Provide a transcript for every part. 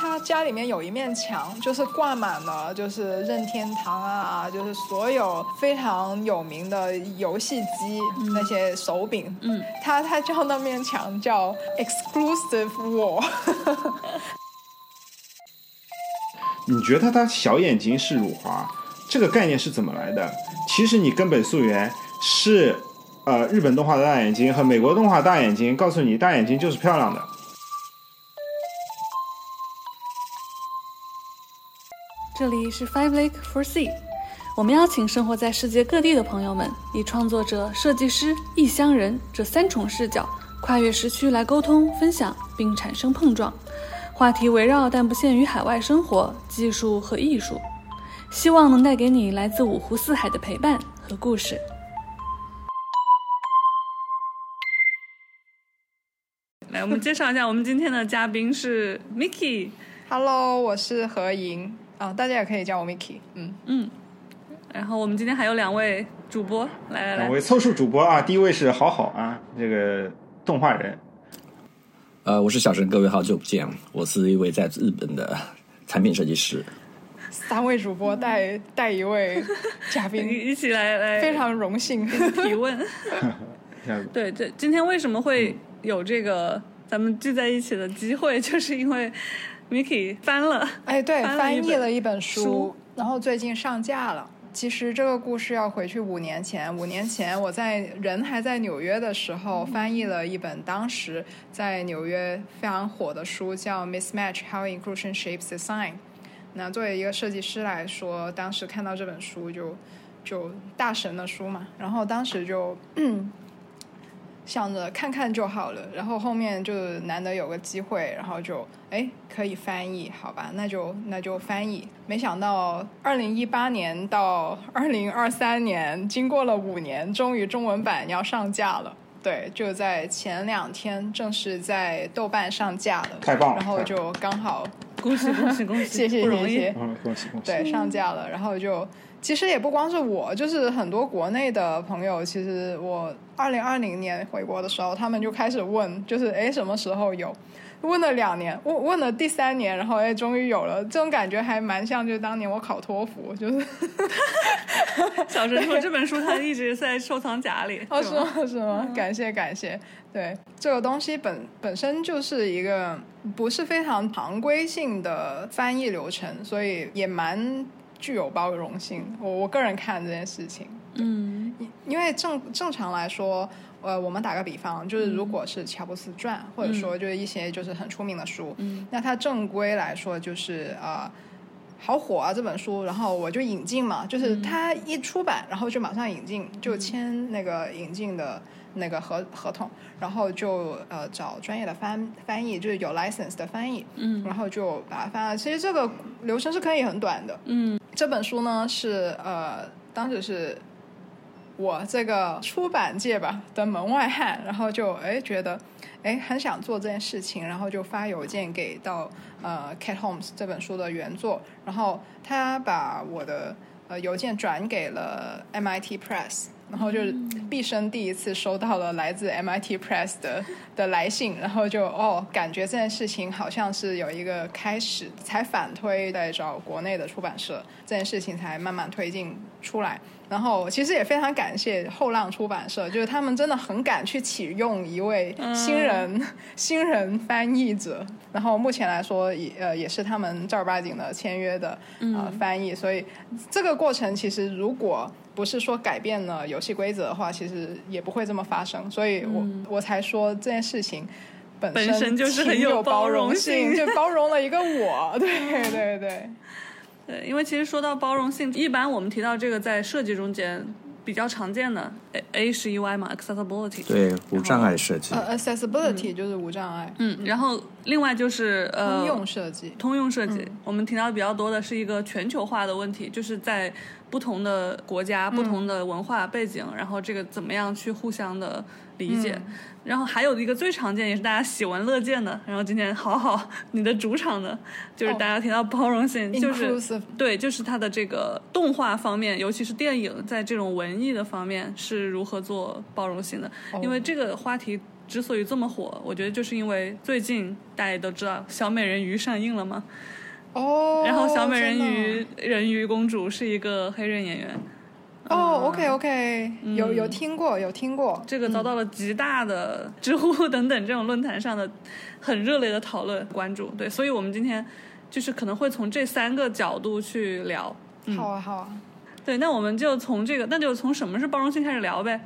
他家里面有一面墙，就是挂满了就是任天堂啊，就是所有非常有名的游戏机那些手柄。嗯，他他叫那面墙叫 exclusive wall。你觉得他小眼睛是辱华，这个概念是怎么来的？其实你根本溯源是，呃，日本动画的大眼睛和美国动画大眼睛，告诉你大眼睛就是漂亮的。这里是 Five Lake for Sea，我们邀请生活在世界各地的朋友们，以创作者、设计师、异乡人这三重视角，跨越时区来沟通、分享，并产生碰撞。话题围绕但不限于海外生活、技术和艺术，希望能带给你来自五湖四海的陪伴和故事。来，我们介绍一下，我们今天的嘉宾是 Miki。Hello，我是何莹啊，大家也可以叫我 Miki。嗯嗯，然后我们今天还有两位主播，来来来，两位凑数主播啊，第一位是好好啊，这个动画人。呃，我是小陈，各位好久不见，我是一位在日本的产品设计师。三位主播带带一位嘉宾，一起来来，非常荣幸提问。对，这今天为什么会有这个咱们聚在一起的机会，就是因为 Miki 翻了，哎，对，翻译了一本书，然后最近上架了。其实这个故事要回去五年前。五年前我在人还在纽约的时候，翻译了一本当时在纽约非常火的书，叫《Mismatch: How Inclusion Shapes Design》。那作为一个设计师来说，当时看到这本书就就大神的书嘛，然后当时就想着看看就好了。然后后面就难得有个机会，然后就哎可以翻译，好吧，那就那就翻译。没想到二零一八年到二零二三年，经过了五年，终于中文版要上架了。对，就在前两天正式在豆瓣上架了，太棒了！然后就刚好，恭喜恭喜恭喜，谢谢谢谢，嗯，恭喜恭喜。对，上架了，然后就其实也不光是我，就是很多国内的朋友，其实我二零二零年回国的时候，他们就开始问，就是哎什么时候有？问了两年，问问了第三年，然后哎终于有了，这种感觉还蛮像，就是当年我考托福，就是 小陈说这本书他一直在收藏夹里，哦是吗？是吗？感谢感谢，对这个东西本本身就是一个不是非常常规性的翻译流程，所以也蛮具有包容性。我我个人看这件事情，嗯，因为正正常来说。呃，我们打个比方，就是如果是乔布斯传，嗯、或者说就是一些就是很出名的书，嗯、那它正规来说就是呃好火啊这本书，然后我就引进嘛，就是它一出版，然后就马上引进，就签那个引进的那个合合同，然后就呃找专业的翻翻译，就是有 license 的翻译，嗯，然后就把它翻了。其实这个流程是可以很短的，嗯，这本书呢是呃当时是。我这个出版界吧的门外汉，然后就哎觉得哎很想做这件事情，然后就发邮件给到呃 Cat Homes 这本书的原作，然后他把我的呃邮件转给了 MIT Press，然后就是毕生第一次收到了来自 MIT Press 的的来信，然后就哦感觉这件事情好像是有一个开始，才反推在找国内的出版社，这件事情才慢慢推进出来。然后其实也非常感谢后浪出版社，就是他们真的很敢去启用一位新人、嗯、新人翻译者。然后目前来说也呃也是他们正儿八经的签约的呃、嗯、翻译，所以这个过程其实如果不是说改变了游戏规则的话，其实也不会这么发生。所以我、嗯、我才说这件事情本身本身就是很有包容性，就包容了一个我。对对对。对，因为其实说到包容性，一般我们提到这个在设计中间比较常见的 A A 是 UI 嘛，accessibility。对，无障碍设计。呃，accessibility、嗯、就是无障碍。嗯，然后另外就是呃，通用设计。通用设计，嗯、我们提到的比较多的是一个全球化的问题，就是在不同的国家、嗯、不同的文化背景，然后这个怎么样去互相的理解。嗯。然后还有一个最常见也是大家喜闻乐见的，然后今天好好你的主场的，就是大家提到包容性，哦、就是对，就是它的这个动画方面，尤其是电影在这种文艺的方面是如何做包容性的，哦、因为这个话题之所以这么火，我觉得就是因为最近大家也都知道小美人鱼上映了嘛，哦，然后小美人鱼人鱼公主是一个黑人演员，哦，OK OK，有嗯有听过有听过，这个遭到了极大的知乎等等这种论坛上的很热烈的讨论关注。对，所以我们今天就是可能会从这三个角度去聊。好啊好啊。对，那我们就从这个，那就从什么是包容性开始聊呗。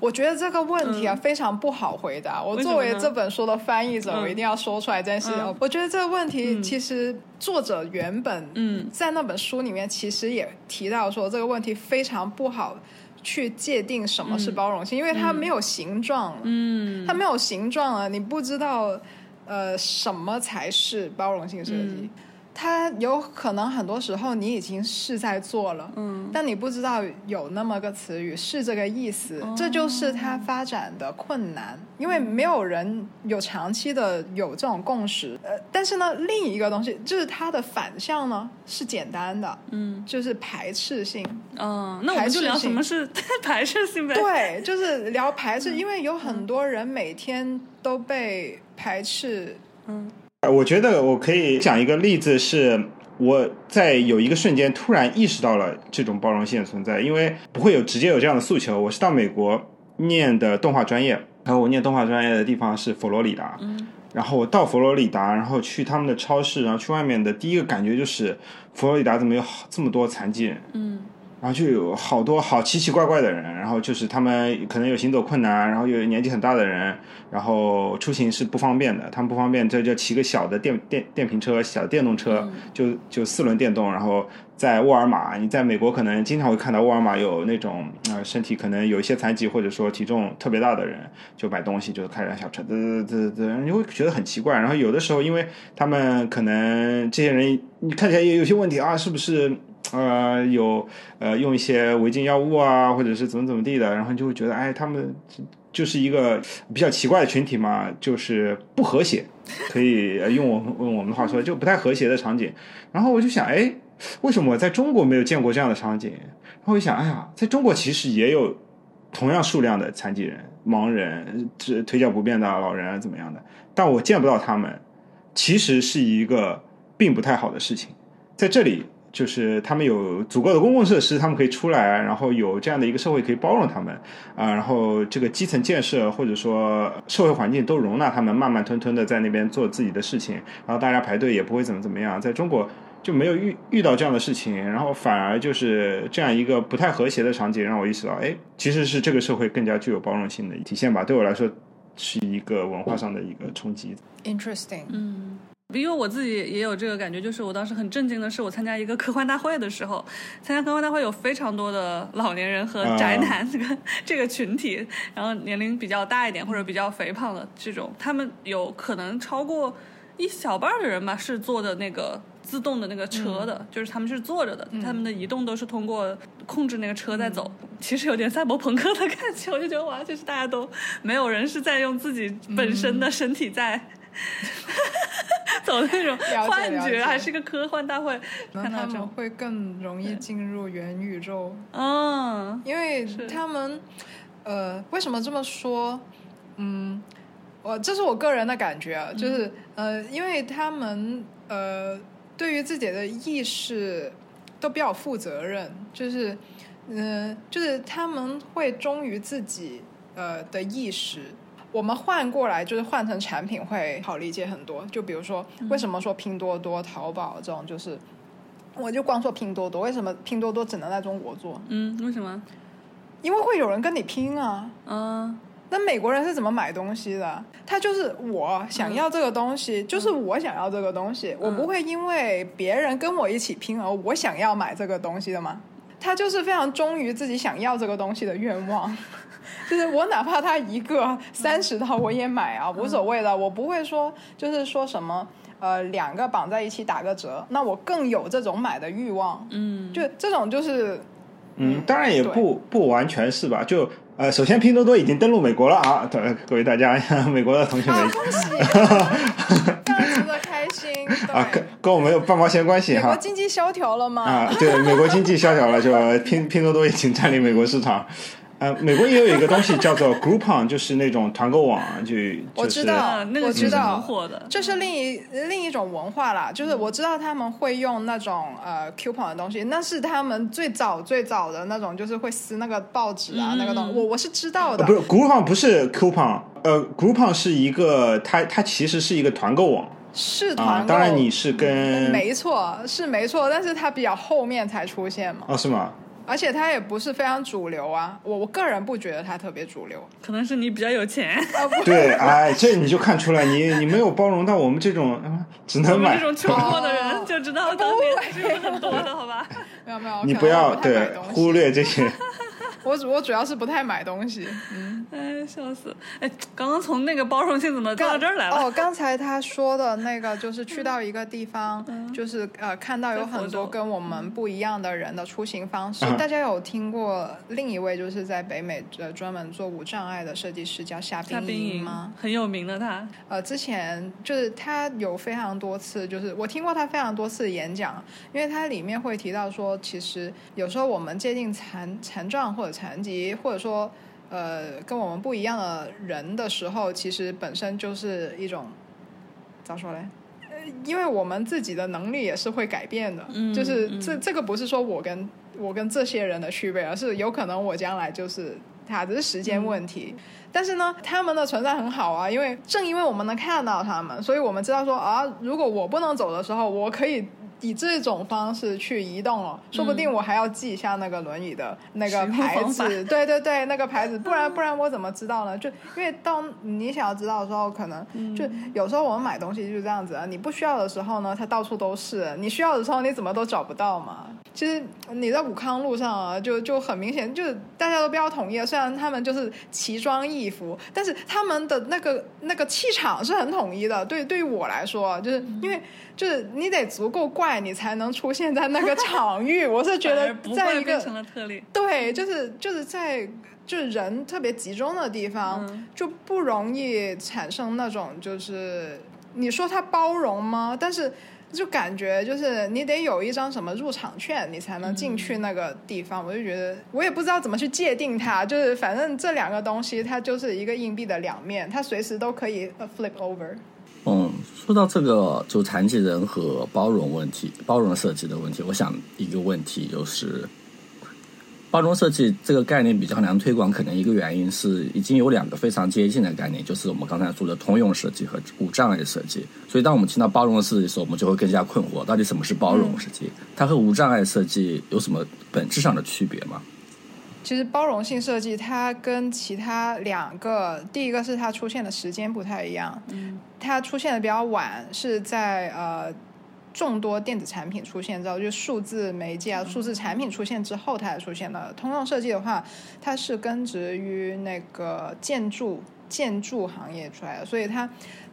我觉得这个问题啊、非常不好回答。我作为这本书的翻译者，嗯。我一定要说出来这件事情。嗯。我觉得这个问题其实作者原本嗯。在那本书里面其实也提到说，这个问题非常不好去界定什么是包容性，因为它没有形状，嗯。它没有形状了，你不知道呃什么才是包容性设计。嗯它有可能很多时候你已经是在做了，嗯但你不知道有那么个词语是这个意思，哦这就是它发展的困难，因为没有人有长期的有这种共识。呃，但是呢，另一个东西就是它的反向呢是简单的，嗯就是排斥性。嗯，那我们就聊什么是排斥性 呗。对，就是聊排斥，因为有嗯很多人每天都被排斥。嗯呃我觉得我可以讲一个例子，是我在有一个瞬间突然意识到了这种包容性的存在，因为不会有直接有这样的诉求。我是到美国念的动画专业，然后我念动画专业的地方是佛罗里达，嗯然后我到佛罗里达，然后去他们的超市，然后去外面的第一个感觉就是佛罗里达怎么有这么多残疾人？嗯然后就有好多好奇奇怪怪的人，然后就是他们可能有行走困难，然后有年纪很大的人，然后出行是不方便的，他们不方便，这就骑个小的电电电瓶车、小电动车，就就四轮电动，然后在沃尔玛，你在美国可能经常会看到沃尔玛有那种呃身体可能有一些残疾或者说体重特别大的人，就买东西就开辆小车，嘚嘚嘚嘚嘚，你会觉得很奇怪。然后有的时候，因为他们可能这些人你看起来也有些问题啊，是不是？呃，有呃用一些违禁药物啊，或者是怎么怎么地的，然后就会觉得，哎，他们就是一个 比较奇怪的群体嘛，就是不和谐，可以用我们用我们的话说，就不太和谐的场景。然后我就想，哎，为什么我在中国没有见过这样的场景？然后我就想，哎呀，在中国其实也有同样数量的残疾人、盲人、这腿脚不便的老人怎么样的，但我见不到他们，其实是一个并不太好的事情。在这里，就是他们有足够的公共设施，他们可以出来，然后有这样的一个社会可以包容他们啊、然后这个基层建设或者说社会环境都容纳他们慢慢吞吞的在那边做自己的事情，然后大家排队也不会怎么怎么样。在中国就没有遇遇到这样的事情，然后反而就是这样一个不太和谐的场景，让我意识到，哎，其实是这个社会更加具有包容性的体现吧。对我来说，是一个文化上的一个冲击。Interesting，嗯。因为我自己也有这个感觉，就是我当时很震惊的是，我参加一个科幻大会的时候，参加科幻大会有非常多的老年人和宅男这个、这个群体，然后年龄比较大一点或者比较肥胖的这种，他们有可能超过一小半的人吧，是坐的那个自动的那个车的，就是他们是坐着的，他们的移动都是通过控制那个车在走，其实有点赛博朋克的感觉，我就觉得哇，就是大家都没有人是在用自己本身的身体在。走那种幻觉，还是个科幻大会，那他们会更容易进入元宇宙。嗯因为他们，呃，为什么这么说？嗯，我这是我个人的感觉啊，就是、呃，因为他们呃，对于自己的意识都比较负责任，就是，嗯、就是他们会忠于自己呃的意识。我们换过来，就是换成产品会好理解很多。就比如说，为什么说拼多多、淘宝这种，就是我就光说拼多多，为什么拼多多只能在中国做？嗯，为什么？因为会有人跟你拼啊。嗯那美国人是怎么买东西的？他就是我想要这个东西，就是我想要这个东西，我不会因为别人跟我一起拼而我想要买这个东西的吗？他就是非常忠于自己想要这个东西的愿望，就是我哪怕他一个三十套我也买啊，无所谓的，我不会说就是说什么呃两个绑在一起打个折，那我更有这种买的欲望，嗯，就这种就是嗯，当然也不不完全是吧？就呃，首先拼多多已经登陆美国了啊，对各位大家，美国的同学们啊，恭喜，非常值得开心，啊，跟。跟我们有半毛钱关系美国哈。经济萧条了吗？啊，对，美国经济萧条了，就拼拼多多已经占领美国市场。呃，美国也有一个东西叫做 Groupon，就是那种团购网，就我就是知道啊，那个我知道挺火的。这是另一另一种文化啦，就是我知道他们会用那种呃 coupon 的东西，那是他们最早最早的那种，就是会撕那个报纸啊、嗯那个东西，我我是知道的。呃不是 Groupon 不是 Coupon，呃，Groupon 是一个它它其实是一个团购网是团购，，啊当然你是跟没错是没错，但是它比较后面才出现嘛，哦是吗？而且它也不是非常主流啊，我我个人不觉得它特别主流。可能是你比较有钱，对，哎，这你就看出来你你没有包容到我们这种嗯只能买们这种穷货的哦人就知道当年是有很多的，好吧？没有没有，你不要对忽略这些。我主我主要是不太买东西。嗯哎，笑死！哎，刚刚从那个包容性怎么到这儿来了？哦，刚才他说的那个就是去到一个地方，就是呃看到有很多跟我们不一样的人的出行方式。嗯大家有听过另一位就是在北美呃专门做无障碍的设计师叫夏夏冰莹吗？很有名的他，呃，之前就是他有非常多次，就是我听过他非常多次演讲，因为他里面会提到说，其实有时候我们接近残残障或者残疾，或者说呃跟我们不一样的人的时候，其实本身就是一种咋说嘞？呃因为我们自己的能力也是会改变的，嗯就是嗯这这个不是说我跟我跟这些人的区别，而是有可能我将来就是他，只是时间问题。但是呢，他们的存在很好啊，因为正因为我们能看到他们，所以我们知道说啊，如果我不能走的时候，我可以以这种方式去移动了，说不定我还要记一下那个轮椅的那个牌子，对对对，那个牌子，不然不然我怎么知道呢？就因为当你想要知道的时候，可能就有时候我们买东西就是这样子啊，你不需要的时候呢，它到处都是；你需要的时候，你怎么都找不到嘛。其实你在武康路上啊，就就很明显，就是大家都比较统一。虽然他们就是奇装异服，但是他们的那个那个气场是很统一的。对，对于我来说，就是因为就是你得足够怪，你才能出现在那个场域。我是觉得不在一个成了特例。对，就是就是在就是人特别集中的地方，嗯就不容易产生那种就是你说它包容吗？但是就感觉就是你得有一张什么入场券，你才能进去那个地方。我就觉得我也不知道怎么去界定它，就是反正这两个东西它就是一个硬币的两面，它随时都可以呃 flip over。说到这个就残疾人和包容问题、包容设计的问题，我想一个问题就是，包容设计这个概念比较难推广，可能一个原因是已经有两个非常接近的概念，就是我们刚才说的通用设计和无障碍设计。所以当我们听到包容设计的时候，我们就会更加困惑，到底什么是包容设计？它和无障碍设计有什么本质上的区别吗？其实包容性设计它跟其他两个，第一个是它出现的时间不太一样，嗯它出现的比较晚，是在呃众多电子产品出现之后，就数字媒介啊、数字产品出现之后，它才出现的。通用设计的话，它是根植于那个建筑建筑行业出来的，所以它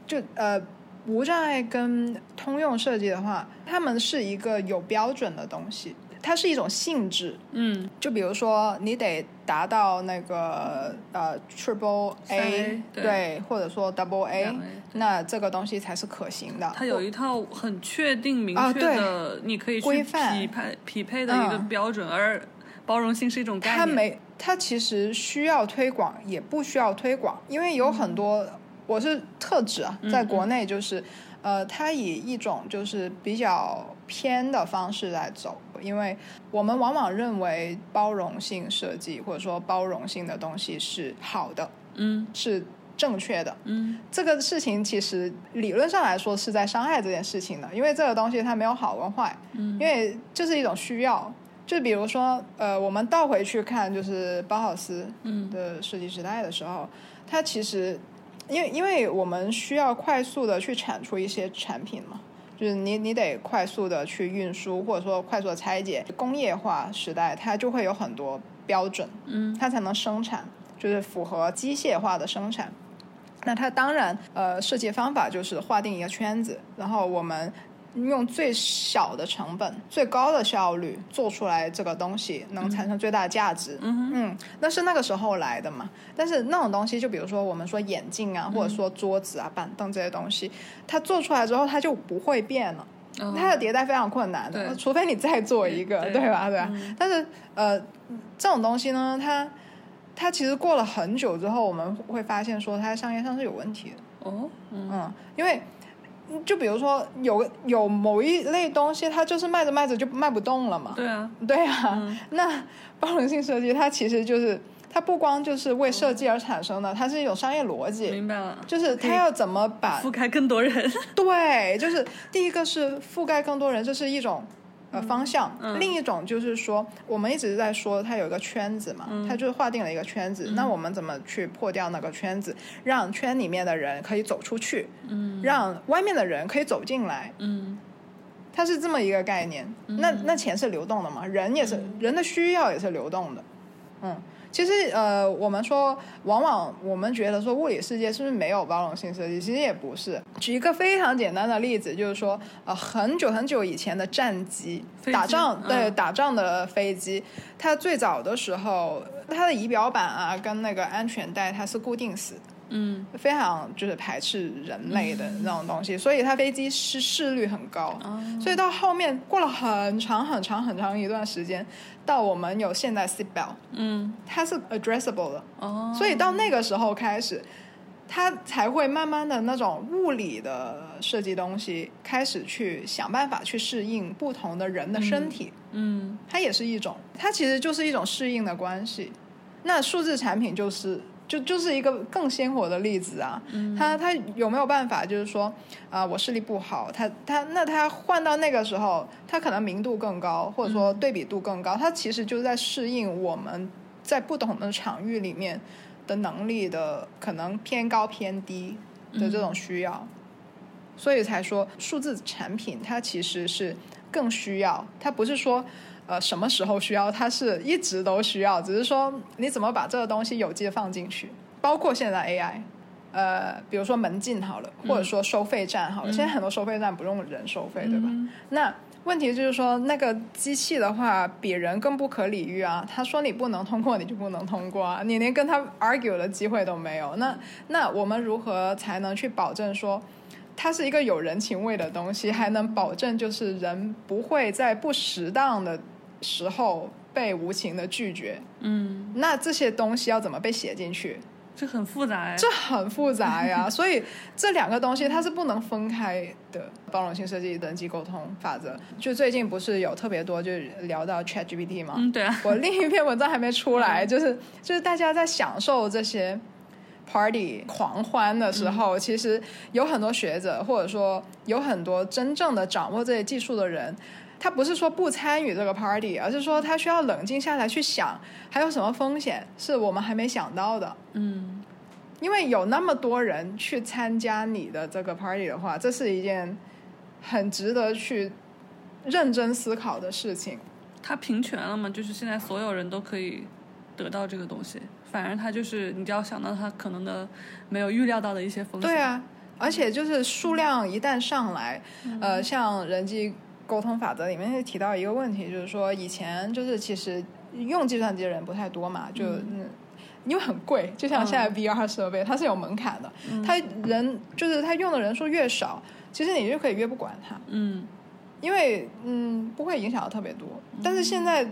就呃。无障碍跟通用设计的话，它们是一个有标准的东西，它是一种性质，嗯，就比如说，你得达到那个呃 triple A，A，对。或者说 double A，A 那这个东西才是可行的。它有一套很确定、明啊确的，你可以去规范。匹配匹配的一个嗯标准，而包容性是一种概念。它没，它其实需要推广，也不需要推广，因为有很多，我是特指啊，在国内就是，呃，它以一种就是比较偏的方式来走，因为我们往往认为包容性设计或者说包容性的东西是好的，嗯。是正确的，嗯。这个事情其实理论上来说是在伤害这件事情的，因为这个东西它没有好跟坏，嗯。因为这是一种需要。就比如说，呃，我们倒回去看，就是包豪斯嗯。的设计时代的时候，它其实因为因为我们需要快速的去产出一些产品嘛，就是你你得快速的去运输，或者说快速的拆解。工业化时代，它就会有很多标准，嗯它才能生产，就是符合机械化的生产。那它当然，呃，设计方法就是划定一个圈子，然后我们用最小的成本、最高的效率做出来这个东西，能产生最大的价值。嗯嗯，那是那个时候来的嘛。但是那种东西，就比如说我们说眼镜啊，或者说桌子啊、板凳这些东西，它做出来之后，它就不会变了。哦它的迭代非常困难的，除非你再做一个，对对吧？对吧？嗯但是呃，这种东西呢，它它其实过了很久之后，我们会发现说它在商业上是有问题的。哦，嗯嗯，因为嗯就比如说有有某一类东西，它就是卖着卖着就卖不动了嘛。对啊，对啊，嗯那包容性设计它其实就是它不光就是为设计而产生的，它是一种商业逻辑，明白了，就是它要怎么把覆盖更多人。对，就是第一个是覆盖更多人，这是一种呃方向；嗯另一种就是说，我们一直在说它有一个圈子嘛，嗯它就是划定了一个圈子。那我们怎么去破掉那个圈子，让圈里面的人可以走出去，嗯让外面的人可以走进来？嗯它是这么一个概念。那那钱是流动的嘛，人也是、嗯人的需要也是流动的。嗯，其实呃，我们说，往往我们觉得说物理世界是不是没有包容性设计？其实也不是。举一个非常简单的例子，就是说，呃，很久很久以前的战机，机打仗对、嗯打仗的飞机，它最早的时候，它的仪表板啊跟那个安全带它是固定死的。嗯非常就是排斥人类的那种东西，所以它飞机失事率很高。哦所以到后面过了很长很长很长一段时间，到我们有现代 seat belt，嗯它是 addressable 的，哦，所以到那个时候开始，它才会慢慢的那种物理的设计东西开始去想办法去适应不同的人的身体。嗯它也是一种，它其实就是一种适应的关系。那数字产品就是就就是一个更鲜活的例子啊。嗯它它有没有办法，就是说啊、我视力不好，它它那它换到那个时候，它可能明度更高，或者说对比度更高，它其实就是在适应我们在不同的场域里面的能力的可能偏高偏低的这种需要。所以才说数字产品它其实是更需要，它不是说呃什么时候需要，它是一直都需要，只是说你怎么把这个东西有机的放进去，包括现在 AI。呃，比如说门禁好了，或者说收费站好了，现在很多收费站不用人收费，对吧？那问题就是说，那个机器的话，比人更不可理喻啊。他说你不能通过，你就不能通过啊，你连跟他 argue 的机会都没有。那那我们如何才能去保证说，它是一个有人情味的东西，还能保证就是人不会在不适当的时候被无情的拒绝？嗯，那这些东西要怎么被写进去？这很复杂哎。这很复杂呀，所以这两个东西它是不能分开的。包容性设计、人机沟通法则，就最近不是有特别多，就聊到 Chat GPT 吗？嗯，对啊，我另一篇文章还没出来，就是就是大家在享受这些 party 狂欢的时候，其实有很多学者，或者说有很多真正的掌握这些技术的人。他不是说不参与这个 party，而是说他需要冷静下来去想，还有什么风险是我们还没想到的。嗯因为有那么多人去参加你的这个 party 的话，这是一件很值得去认真思考的事情。他平权了嘛，就是现在所有人都可以得到这个东西，反而他就是你就要想到他可能的没有预料到的一些风险。对，啊，而且就是数量一旦上来，呃，像人机沟通法则里面就提到一个问题，就是说以前就是其实用计算机的人不太多嘛，就嗯。因为很贵，就像现在 VR 设备，它是有门槛的。它人就是它用的人数越少，其实你就可以越不管它。嗯因为嗯不会影响到特别多。但是现在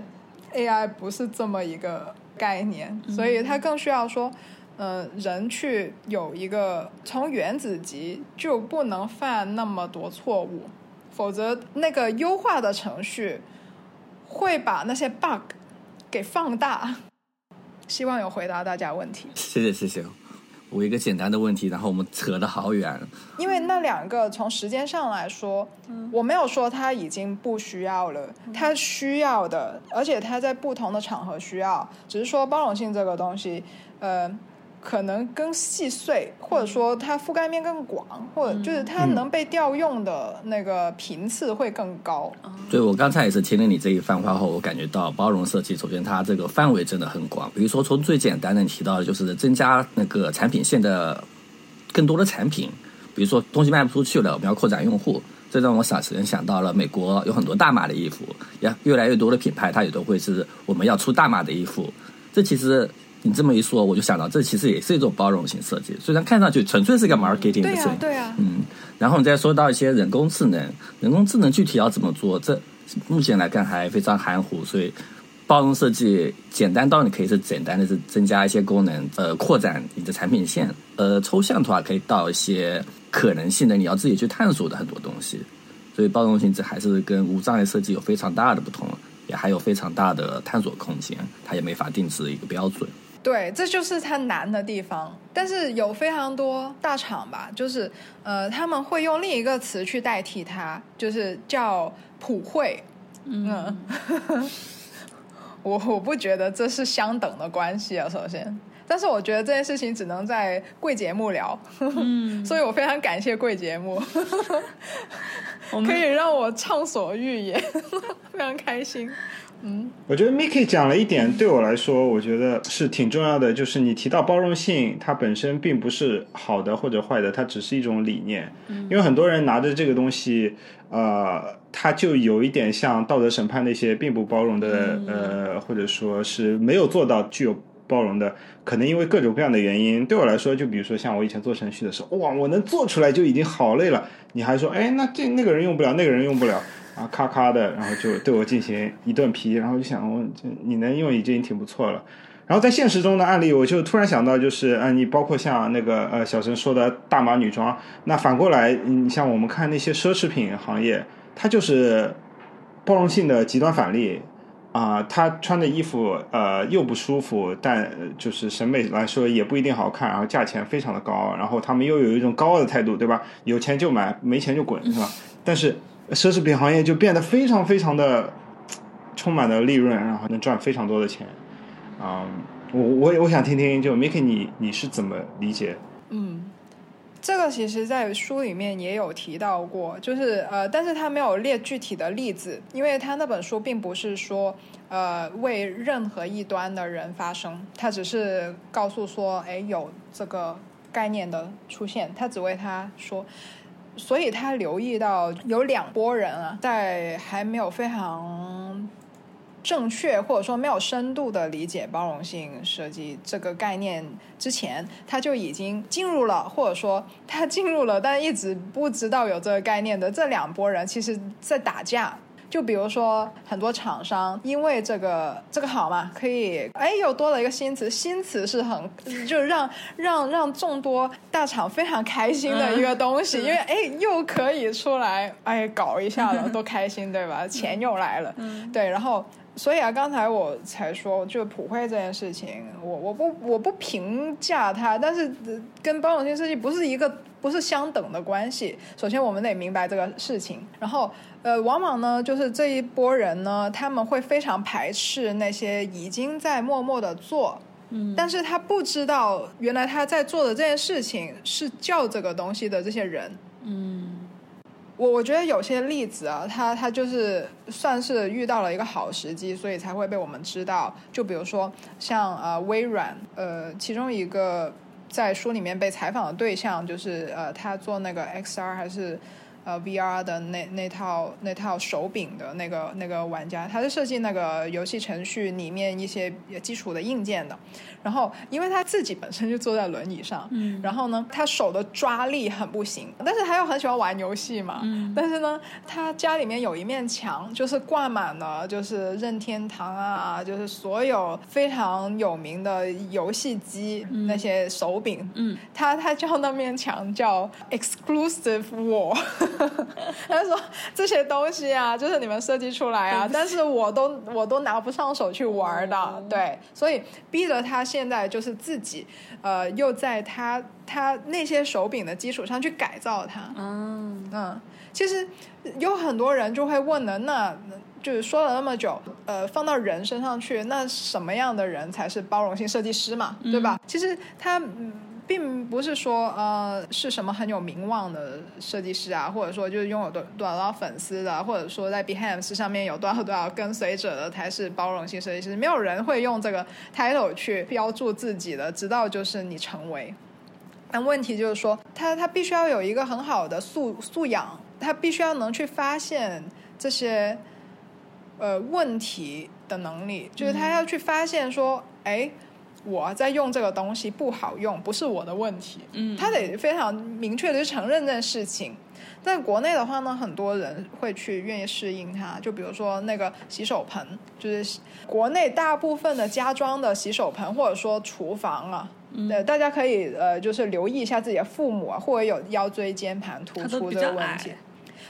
AI 不是这么一个概念，所以它更需要说，呃，人去有一个从原子级就不能犯那么多错误，否则那个优化的程序会把那些 bug 给放大。希望有回答大家问题。谢谢谢谢。我一个简单的问题，然后我们扯得好远。因为那两个从时间上来说，我没有说他已经不需要了，他需要的，而且他在不同的场合需要，只是说包容性这个东西，呃，可能更细碎，或者说它覆盖面更广，或者就是它能被调用的那个频次会更高。对，我刚才也是听了你这一番话后，我感觉到包容设计，首先它这个范围真的很广。比如说，从最简单的提到就是增加那个产品线的更多的产品，比如说东西卖不出去了，我们要扩展用户。这让我想联想到了美国有很多大码的衣服，也越来越多的品牌它也都会是我们要出大码的衣服。这其实你这么一说，我就想到这其实也是一种包容性设计，虽然看上去纯粹是个 marketing 的对呀、事情，对呀、嗯，然后你再说到一些人工智能，人工智能具体要怎么做，这目前来看还非常含糊，所以包容设计简单到你可以是简单的是增加一些功能，呃，扩展你的产品线。呃，抽象的话可以到一些可能性的，你要自己去探索的很多东西。所以包容性这还是跟无障碍设计有非常大的不同，也还有非常大的探索空间，它也没法定制一个标准。对，这就是它难的地方。但是有非常多大厂吧，就是呃，他们会用另一个词去代替它，就是叫普惠。嗯，我我不觉得这是相等的关系啊。首先，但是我觉得这件事情只能在贵节目聊。嗯，所以我非常感谢贵节目，可以让我畅所欲言，非常开心。嗯，我觉得 Miki 讲了一点，对我来说，我觉得是挺重要的。就是你提到包容性，它本身并不是好的或者坏的，它只是一种理念。嗯，因为很多人拿着这个东西，呃，它就有一点像道德审判那些并不包容的，呃，或者说是没有做到具有包容的，可能因为各种各样的原因。对我来说，就比如说像我以前做程序的时候，哇，我能做出来就已经好累了。你还说，哎，那这那个人用不了，那个人用不了。啊，咔咔的，然后就对我进行一顿批，然后就想，我这你能用已经挺不错了。然后在现实中的案例，我就突然想到，就是啊，你包括像那个呃小陈说的大码女装，那反过来，你像我们看那些奢侈品行业，它就是包容性的极端反例啊。他穿的衣服呃又不舒服，但就是审美来说也不一定好看，然后价钱非常的高，然后他们又有一种高傲的态度，对吧？有钱就买，没钱就滚，是吧？但是。奢侈品行业就变得非常非常的充满了利润，然后能赚非常多的钱。啊，我我我想听听，就 Miki 你你是怎么理解？嗯，这个其实，在书里面也有提到过，就是呃，但是他没有列具体的例子，因为他那本书并不是说呃为任何一端的人发声，他只是告诉说，哎，有这个概念的出现，他只为他说。所以他留意到有两拨人啊，在还没有非常正确或者说没有深度的理解包容性设计这个概念之前，他就已经进入了，或者说他进入了，但一直不知道有这个概念的这两拨人，其实在打架。就比如说，很多厂商因为这个这个好嘛，可以哎又多了一个新词，新词是很就让让让众多大厂非常开心的一个东西，因为哎又可以出来哎搞一下了，多开心对吧？钱又来了，对，然后所以啊，刚才我才说就普惠这件事情，我我不我不评价它，但是跟包容性设计不是一个不是相等的关系。首先我们得明白这个事情，然后。呃，往往呢，就是这一波人呢，他们会非常排斥那些已经在默默的做，嗯，但是他不知道原来他在做的这件事情是叫这个东西的这些人，嗯，我我觉得有些例子啊，他他就是算是遇到了一个好时机，所以才会被我们知道。就比如说像呃微软，呃，其中一个在书里面被采访的对象，就是呃，他做那个 XR 还是。呃，VR 的那那套那套手柄的那个那个玩家，他是设计那个游戏程序里面一些基础的硬件的。然后，因为他自己本身就坐在轮椅上，嗯，然后呢，他手的抓力很不行，但是他又很喜欢玩游戏嘛，嗯，但是呢，他家里面有一面墙，就是挂满了就是任天堂啊，就是所有非常有名的游戏机那些手柄，嗯，他他叫那面墙叫 exclusive wall。他说这些东西啊，就是你们设计出来啊，但是我都我都拿不上手去玩的，对，所以逼着他现在就是自己，呃，又在他他那些手柄的基础上去改造它。嗯嗯，其实有很多人就会问了，那就是说了那么久，呃，放到人身上去，那什么样的人才是包容性设计师嘛？对吧？其实他。并不是说呃是什么很有名望的设计师啊，或者说就是拥有多多少多少粉丝的，或者说在 Behance 上面有多少多少跟随者的才是包容性设计师。没有人会用这个 title 去标注自己的，直到就是你成为。但问题就是说，他他必须要有一个很好的素素养，他必须要能去发现这些呃问题的能力，就是他要去发现说，哎。我在用这个东西不好用，不是我的问题。嗯，他得非常明确的去承认这件事情。在国内的话呢，很多人会去愿意适应它，就比如说那个洗手盆，就是国内大部分的家装的洗手盆或者说厨房啊。对，大家可以呃，就是留意一下自己的父母啊，或者有腰椎间盘突出这个问题。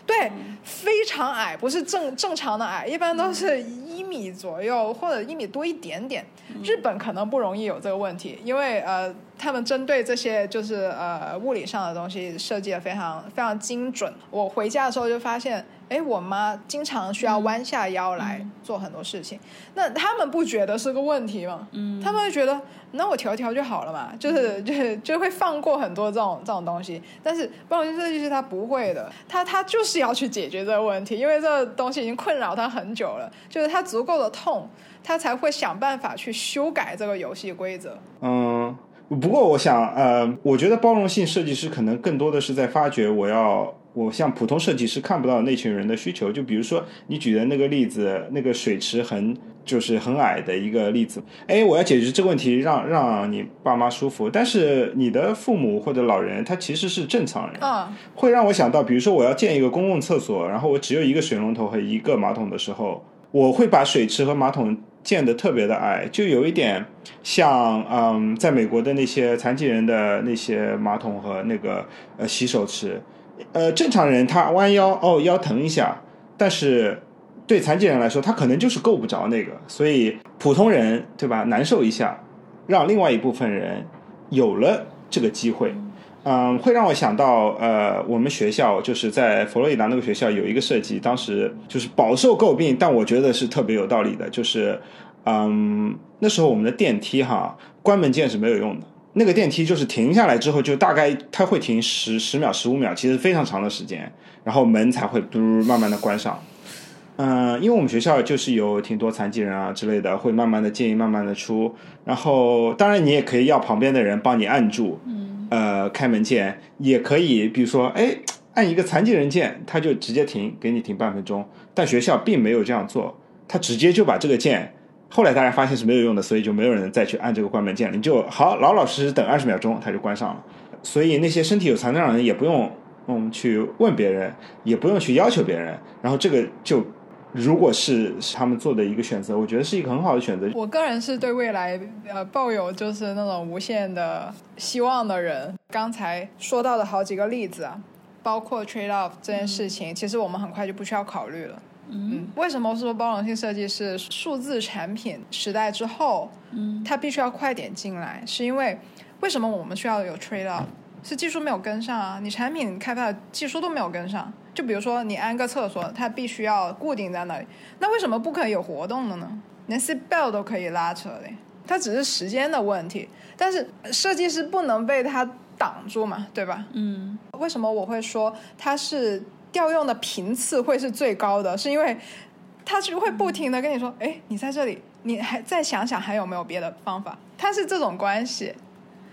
对，非常矮，不是正正常的矮，一般都是一米左右或者一米多一点点。日本可能不容易有这个问题，因为呃，他们针对这些就是呃物理上的东西设计的非常非常精准。我回家的时候就发现。哎，我妈经常需要弯下腰来做很多事情，那他们不觉得是个问题吗？嗯，他们会觉得那我调一调就好了嘛，就是就是就会放过很多这种这种东西。但是包容性设计师他不会的，他他就是要去解决这个问题，因为这个东西已经困扰他很久了，就是他足够的痛，他才会想办法去修改这个游戏规则。嗯，不过我想，呃，我觉得包容性设计师可能更多的是在发掘我要。我像普通设计师看不到那群人的需求，就比如说你举的那个例子，那个水池很就是很矮的一个例子。哎，我要解决这个问题，让让你爸妈舒服。但是你的父母或者老人他其实是正常人，会让我想到，比如说我要建一个公共厕所，然后我只有一个水龙头和一个马桶的时候，我会把水池和马桶建的特别的矮，就有一点像嗯，在美国的那些残疾人的那些马桶和那个呃洗手池。呃，正常人他弯腰哦，腰疼一下，但是对残疾人来说，他可能就是够不着那个，所以普通人对吧，难受一下，让另外一部分人有了这个机会，嗯，会让我想到呃，我们学校就是在佛罗里达那个学校有一个设计，当时就是饱受诟病，但我觉得是特别有道理的，就是嗯，那时候我们的电梯哈，关门键是没有用的。那个电梯就是停下来之后，就大概它会停十十秒、十五秒，其实非常长的时间，然后门才会嘟慢慢的关上。嗯，因为我们学校就是有挺多残疾人啊之类的，会慢慢的进，慢慢的出。然后当然你也可以要旁边的人帮你按住，呃，开门键也可以，比如说哎，按一个残疾人键，他就直接停，给你停半分钟。但学校并没有这样做，他直接就把这个键。后来大家发现是没有用的，所以就没有人再去按这个关门键了，你就好老老实实等二十秒钟，它就关上了。所以那些身体有残障的人也不用嗯去问别人，也不用去要求别人，然后这个就如果是他们做的一个选择，我觉得是一个很好的选择。我个人是对未来呃抱有就是那种无限的希望的人。刚才说到的好几个例子啊，包括 trade off 这件事情，其实我们很快就不需要考虑了。嗯，为什么说包容性设计是数字产品时代之后，嗯，它必须要快点进来？是因为为什么我们需要有 trade off？是技术没有跟上啊，你产品开发的技术都没有跟上。就比如说你安个厕所，它必须要固定在那里，那为什么不可以有活动的呢？连 seat belt 都可以拉扯的，它只是时间的问题。但是设计师不能被它挡住嘛，对吧？嗯，为什么我会说它是？调用的频次会是最高的，是因为他是会不停的跟你说：“哎，你在这里，你还再想想还有没有别的方法。”他是这种关系，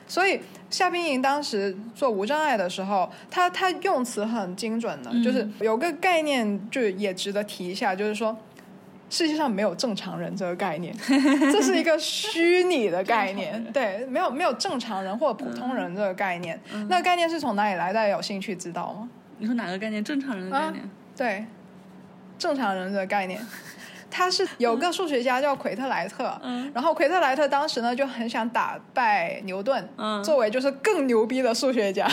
所以夏冰莹当时做无障碍的时候，他他用词很精准的，就是有个概念，就也值得提一下，就是说世界上没有正常人这个概念，这是一个虚拟的概念，对，没有没有正常人或者普通人这个概念，那个概念是从哪里来？大家有兴趣知道吗？你说哪个概念？正常人的概念？对，正常人的概念。他是有个数学家叫奎特莱特，嗯，然后奎特莱特当时呢就很想打败牛顿，嗯，作为就是更牛逼的数学家，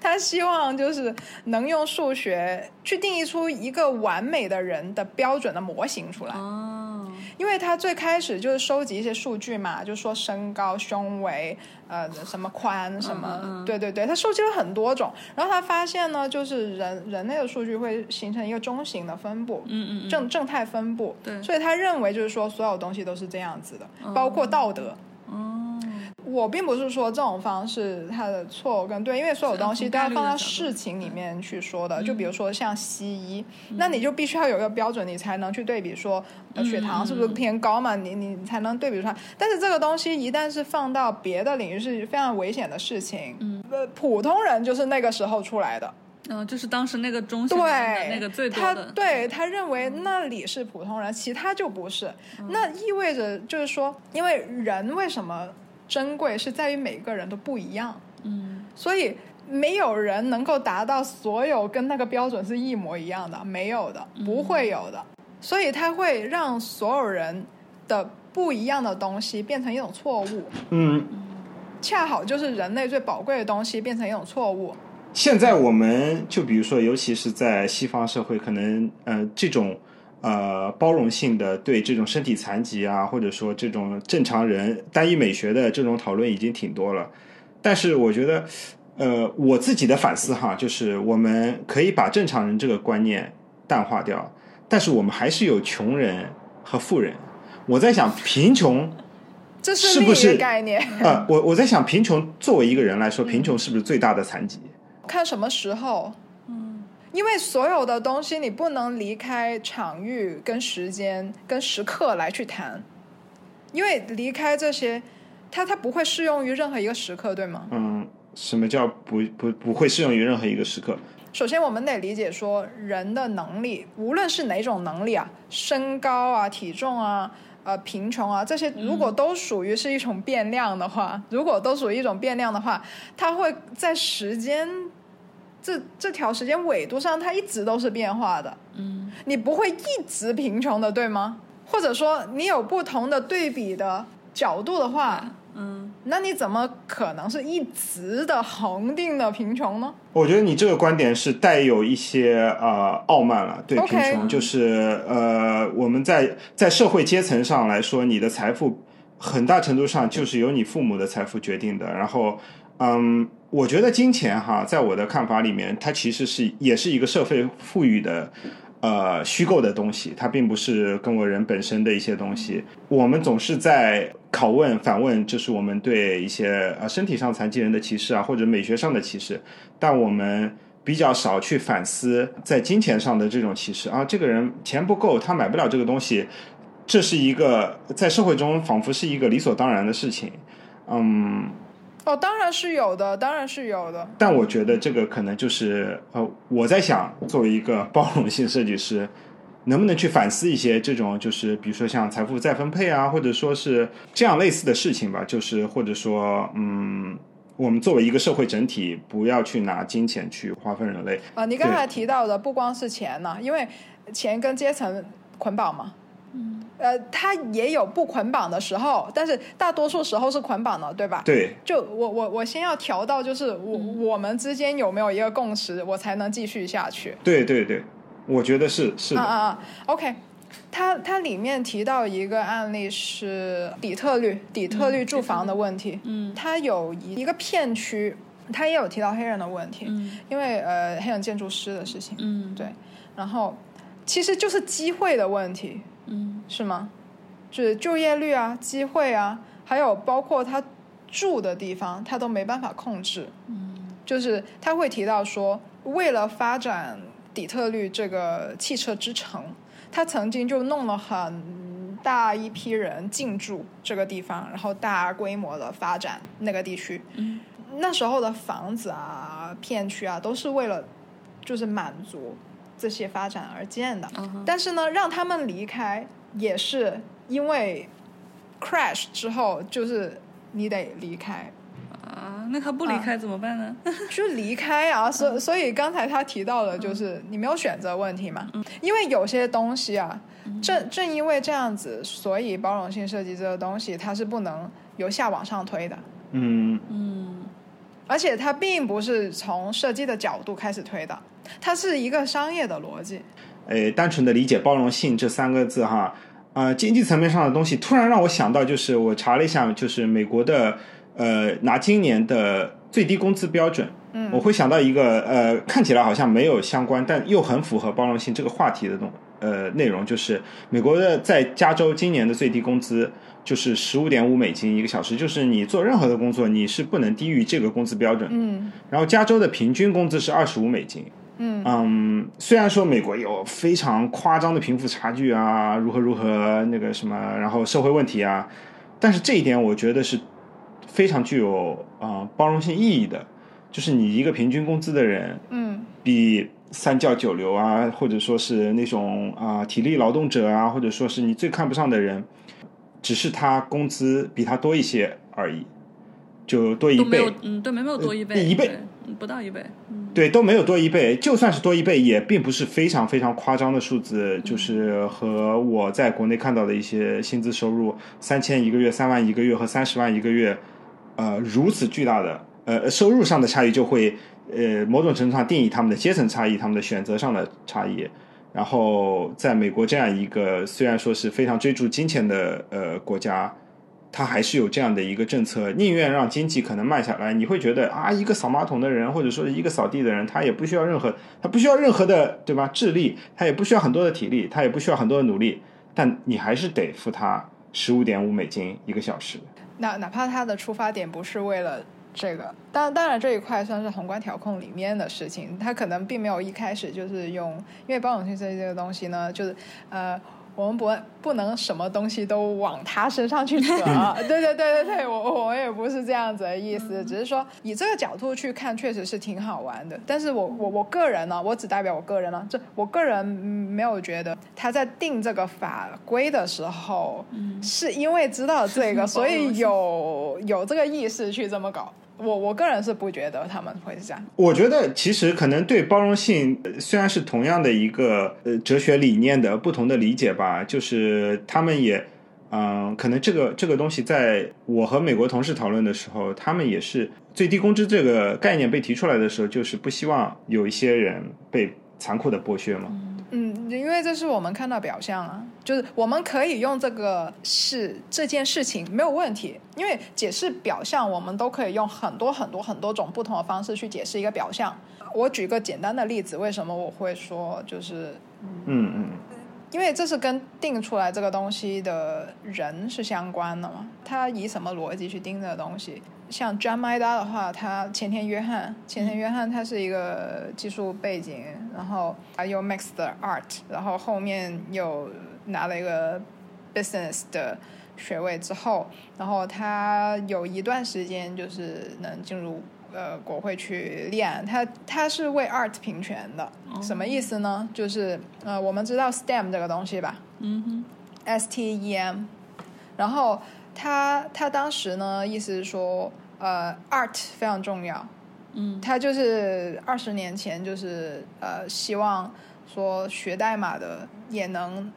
他希望就是能用数学去定义出一个完美的人的标准的模型出来。哦，因为他最开始就是收集一些数据嘛，就说身高、胸围。呃，什么宽什么？对对对，他收集了很多种，然后他发现呢，就是人人类的数据会形成一个中型的分布，嗯嗯，正正态分布，对，所以他认为就是说所有东西都是这样子的，包括道德。我并不是说这种方式它的错跟对，因为所有东西都要放到事情里面去说的。就比如说像西医，那你就必须要有一个标准，你才能去对比说血糖是不是偏高嘛？你你才能对比出来。但是这个东西一旦是放到别的领域，是非常危险的事情。嗯，呃，普通人就是那个时候出来的。嗯，就是当时那个中心的那个最多的。他对他认为那里是普通人，其他就不是。那意味着就是说，因为人为什么？珍贵是在于每个人都不一样，嗯，所以没有人能够达到所有跟那个标准是一模一样的，没有的，不会有的。所以它会让所有人的不一样的东西变成一种错误，嗯，恰好就是人类最宝贵的东西变成一种错误。现在我们就比如说，尤其是在西方社会，可能呃这种呃包容性的对这种身体残疾啊，或者说这种正常人单一美学的这种讨论已经挺多了。但是我觉得，呃，我自己的反思哈，就是我们可以把正常人这个观念淡化掉，但是我们还是有穷人和富人。我在想，贫穷这是不是概念，呃，我我在想，贫穷作为一个人来说，贫穷是不是最大的残疾？看什么时候。嗯，因为所有的东西你不能离开场域、跟时间、跟时刻来去谈，因为离开这些，它它不会适用于任何一个时刻，对吗？嗯，什么叫不不不会适用于任何一个时刻？首先，我们得理解说，人的能力，无论是哪种能力啊，身高啊、体重啊、呃、贫穷啊，这些如果都属于是一种变量的话，如果都属于一种变量的话，它会在时间这这条时间纬度上，它一直都是变化的。嗯，你不会一直贫穷的，对吗？或者说，你有不同的对比的角度的话，嗯，那你怎么可能是一直的恒定的贫穷呢？我觉得你这个观点是带有一些呃傲慢了，对贫穷就是呃我们在在社会阶层上来说，你的财富很大程度上就是由你父母的财富决定的。然后，嗯，我觉得金钱哈，在我的看法里面，它其实是也是一个社会赋予的。呃，虚构的东西，它并不是跟我人本身的一些东西。我们总是在拷问、反问，就是我们对一些呃身体上残疾人的歧视啊，或者美学上的歧视，但我们比较少去反思在金钱上的这种歧视啊。这个人钱不够，他买不了这个东西，这是一个在社会中仿佛是一个理所当然的事情。嗯，哦，当然是有的，当然是有的。但我觉得这个可能就是呃，我在想，作为一个包容性设计师，能不能去反思一些这种，就是比如说像财富再分配啊，或者说是这样类似的事情吧，就是或者说，嗯，我们作为一个社会整体，不要去拿金钱去划分人类。啊，你刚才提到的不光是钱呢，因为钱跟阶层捆绑嘛。嗯。呃，它也有不捆绑的时候，但是大多数时候是捆绑的，对吧？对，就我我我先要调到，就是我、我们之间有没有一个共识，我才能继续下去。对对对，我觉得是是的。啊啊啊！OK，它它里面提到一个案例是底特律底特律住房的问题。嗯，它有一一个片区，它也有提到黑人的问题，嗯因为呃黑人建筑师的事情。嗯对，然后其实就是机会的问题，嗯是吗？就是就业率啊，机会啊，还有包括他住的地方，他都没办法控制。嗯就是他会提到说，为了发展底特律这个汽车之城，他曾经就弄了很大一批人进驻这个地方，然后大规模的发展那个地区。嗯那时候的房子啊、片区啊，都是为了就是满足这些发展而建的。但是呢，让他们离开也是因为 crash 之后，就是你得离开，啊，那他不离开怎么办呢？就离开啊。所所以刚才他提到的就是你没有选择问题嘛，因为有些东西啊，正正因为这样子，所以包容性设计这个东西它是不能由下往上推的。嗯嗯而且它并不是从设计的角度开始推的，它是一个商业的逻辑。诶，单纯的理解包容性这三个字哈，呃，经济层面上的东西，突然让我想到，就是我查了一下，就是美国的呃拿今年的最低工资标准，嗯。我会想到一个呃看起来好像没有相关，但又很符合包容性这个话题的东呃内容，就是美国的在加州今年的最低工资就是十五点五美金一个小时，就是你做任何的工作你是不能低于这个工资标准，嗯。然后加州的平均工资是二十五美金。嗯。嗯，虽然说美国有非常夸张的贫富差距啊，如何如何那个什么，然后社会问题啊，但是这一点我觉得是非常具有啊、呃包容性意义的，就是你一个平均工资的人，嗯。比三教九流啊，或者说是那种啊、体力劳动者啊，或者说是你最看不上的人，只是他工资比他多一些而已，就多一倍都没有，嗯，对，没有多一倍，一倍不到一倍。对，都没有多一倍。就算是多一倍，也并不是非常非常夸张的数字。就是和我在国内看到的一些薪资收入，三千一个月、三万一个月和三十万一个月，呃，如此巨大的呃收入上的差异，就会呃某种程度上定义他们的阶层差异，他们的选择上的差异。然后，在美国这样一个虽然说是非常追逐金钱的呃国家，它还是有这样的一个政策，宁愿让经济可能慢下来。你会觉得啊，一个扫马桶的人，或者说一个扫地的人，他也不需要任何，他不需要任何的对吧智力，他也不需要很多的体力，他也不需要很多的努力，但你还是得付他十五点五美金一个小时。那哪怕他的出发点不是为了这个，当当然这一块算是宏观调控里面的事情，他可能并没有一开始就是用，因为包容性设计这个东西呢，就是呃。我们不不能什么东西都往他身上去扯，对对对对对，我我也不是这样子的意思，只是说以这个角度去看，确实是挺好玩的。但是我我我个人呢，我只代表我个人呢，这我个人没有觉得他在定这个法规的时候，是因为知道这个，所以有有这个意识去这么搞。我我个人是不觉得他们会是这样。我觉得其实可能对包容性呃虽然是同样的一个呃哲学理念的不同的理解吧，就是他们也嗯、可能这个这个东西在我和美国同事讨论的时候，他们也是最低工资这个概念被提出来的时候，就是不希望有一些人被残酷的剥削嘛。嗯，因为这是我们看到表象啊，就是我们可以用这个是这件事情没有问题，因为解释表象，我们都可以用很多很多很多种不同的方式去解释一个表象。我举个简单的例子，为什么我会说就是嗯嗯因为这是跟定出来这个东西的人是相关的嘛，他以什么逻辑去定这个东西？像 John Maida 的话，他前田约翰，前田约翰他是一个技术背景，然后还有 Max 的 Art，然后后面又拿了一个 Business 的学位之后，然后他有一段时间就是能进入呃国会去练，他他是为 art 平权的，什么意思呢？就是呃我们知道 STEM 这个东西吧，嗯哼，S T E M，然后他他当时呢，意思是说，呃，art 非常重要，嗯。他就是二十年前就是呃，希望说学代码的也能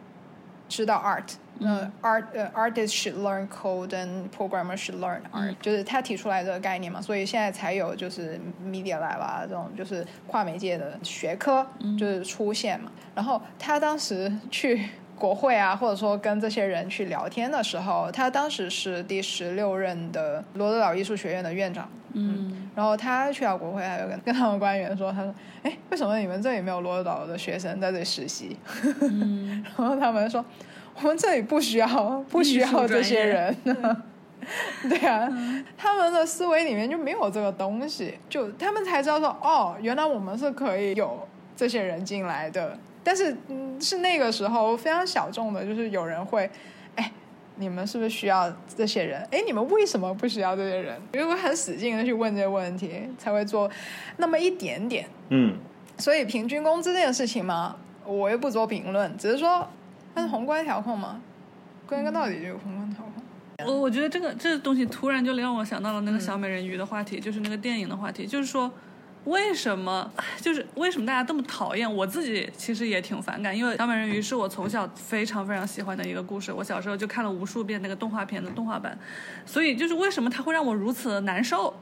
知道 art。那 art 呃、artists should learn code and programmers should learn art，、就是他提出来这个概念嘛，所以现在才有就是 media lab 啊这种就是跨媒介的学科就是出现嘛。然后他当时去国会啊，或者说跟这些人去聊天的时候，他当时是第十六任的罗德岛艺术学院的院长。嗯然后他去到国会，他就跟跟他们官员说：“他说，哎，为什么你们这里没有罗德岛的学生在这里实习？”嗯 然后他们说：“我们这里不需要，不需要这些人。”对啊，他们的思维里面就没有这个东西，就他们才知道说：“哦，原来我们是可以有这些人进来的。”但是，嗯，是那个时候非常小众的，就是有人会，哎，你们是不是需要这些人？哎，你们为什么不需要这些人？因为很使劲的去问这些问题，才会做那么一点点。嗯，所以平均工资这件事情嘛，我又不做评论，只是说它是宏观调控嘛，归根到底就是宏观调控。我我觉得这个这个东西突然就让我想到了那个小美人鱼的话题，就是那个电影的话题，就是说。为什么就是为什么大家这么讨厌？我自己其实也挺反感，因为小美人鱼是我从小非常非常喜欢的一个故事，我小时候就看了无数遍那个动画片的动画版，所以就是为什么它会让我如此难受？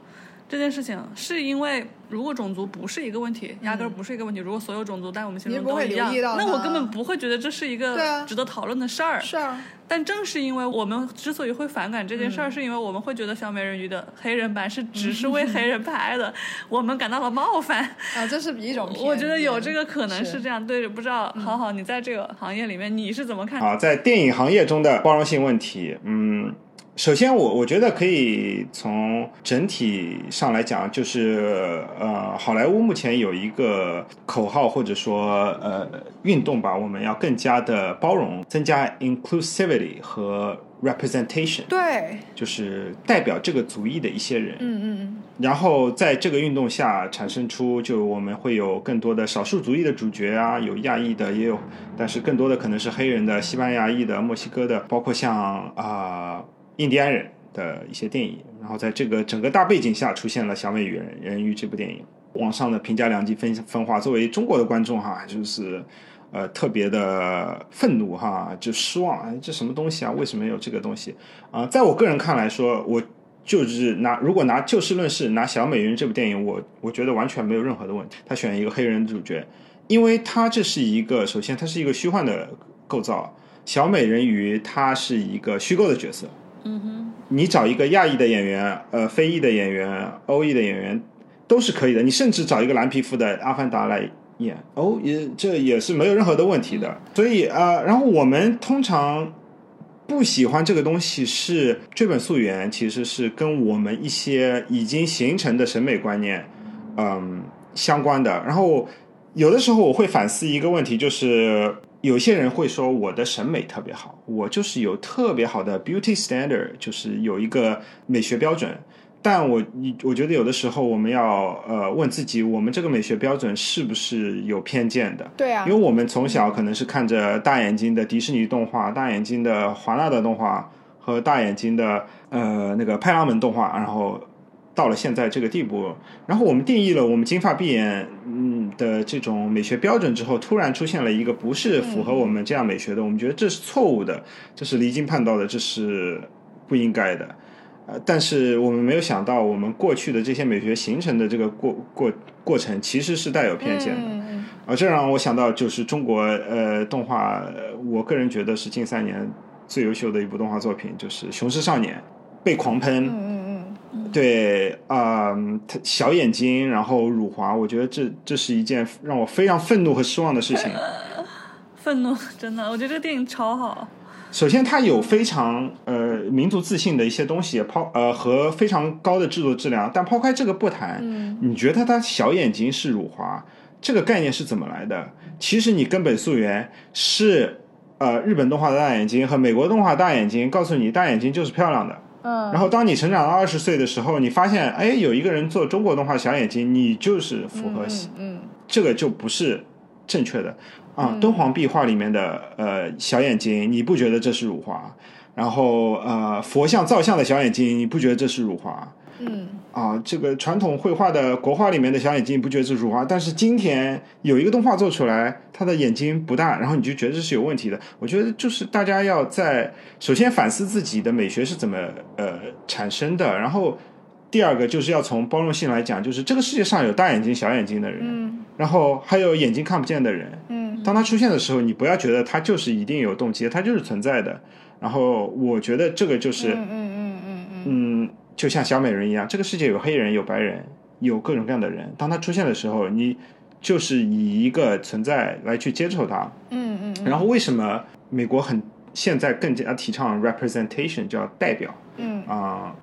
这件事情是因为如果种族不是一个问题，压根儿不是一个问题。如果所有种族在我们心中都一样那我根本不会觉得这是一个值得讨论的事儿。是啊，但正是因为我们之所以会反感这件事儿，是因为我们会觉得小美人鱼的黑人版是只是为 黑人拍的，我们感到了冒犯。啊，这是一种。我觉得有这个可能是是这样。对，不知道好好你在这个行业里面你是怎么看？啊，在电影行业中的包容性问题，嗯，首先我我觉得可以从整体上来讲，就是呃，好莱坞目前有一个口号或者说呃运动吧，我们要更加的包容，增加 inclusivity 和 representation，对，就是代表这个族裔的一些人，嗯嗯。然后在这个运动下产生出，就我们会有更多的少数族裔的主角啊，有亚裔的，也有，但是更多的可能是黑人的、西班牙裔的、墨西哥的，包括像啊、印第安人的一些电影，然后在这个整个大背景下出现了《小美人人鱼》这部电影，网上的评价两极分分化。作为中国的观众哈，就是呃特别的愤怒哈，就失望，哎这什么东西啊？为什么有这个东西啊？在我个人看来说，我就是拿如果拿就事论事，拿《小美人鱼》这部电影，我我觉得完全没有任何的问题。他选一个黑人主角，因为他这是一个首先它是一个虚幻的构造。小美人鱼，它是一个虚构的角色。嗯哼，你找一个亚裔的演员，呃，非裔的演员，欧裔的演员都是可以的。你甚至找一个蓝皮肤的阿凡达来演，哦，也这也是没有任何的问题的。所以啊，然后我们通常不喜欢这个东西，是追本溯源，其实是跟我们一些已经形成的审美观念，嗯，相关的。然后有的时候我会反思一个问题，就是。有些人会说我的审美特别好，我就是有特别好的 beauty standard，就是有一个美学标准。但我我觉得有的时候我们要呃问自己，我们这个美学标准是不是有偏见的？对啊，因为我们从小可能是看着大眼睛的迪士尼动画、大眼睛的华纳的动画和大眼睛的呃那个派拉蒙动画，然后。到了现在这个地步，然后我们定义了我们金发碧眼嗯的这种美学标准之后，突然出现了一个不是符合我们这样美学的，我们觉得这是错误的，这是离经叛道的，这是不应该的。呃，但是我们没有想到，我们过去的这些美学形成的这个过过过程，其实是带有偏见的。啊，这让我想到就是中国呃动画，我个人觉得是近三年最优秀的一部动画作品，就是《雄狮少年》被狂喷。对啊，他小眼睛，然后辱华，我觉得这这是一件让我非常愤怒和失望的事情。愤怒，真的，我觉得这个电影超好。首先，它有非常呃民族自信的一些东西，抛呃和非常高的制作质量。但抛开这个不谈，你觉得他小眼睛是辱华这个概念是怎么来的？其实你根本溯源是呃日本动画的大眼睛和美国动画大眼睛，告诉你大眼睛就是漂亮的。嗯，然后当你成长到二十岁的时候，你发现，哎，有一个人做中国动画小眼睛，你就是符合，嗯，这个就不是正确的啊。敦煌壁画里面的呃小眼睛，你不觉得这是辱华？然后呃佛像造像的小眼睛，你不觉得这是辱华？嗯。啊，这个传统绘画的国画里面的小眼睛，不觉得是辱华？但是今天有一个动画做出来，他的眼睛不大，然后你就觉得这是有问题的。我觉得就是大家要在首先反思自己的美学是怎么呃产生的，然后第二个就是要从包容性来讲，就是这个世界上有大眼睛、小眼睛的人，嗯，然后还有眼睛看不见的人，嗯，当他出现的时候，你不要觉得他就是一定有动机，他就是存在的。然后我觉得这个就是。就像小美人一样，这个世界有黑人，有白人，有各种各样的人。当他出现的时候，你就是以一个存在来去接受他。嗯嗯。然后为什么美国很现在更加提倡 representation，叫代表？嗯啊，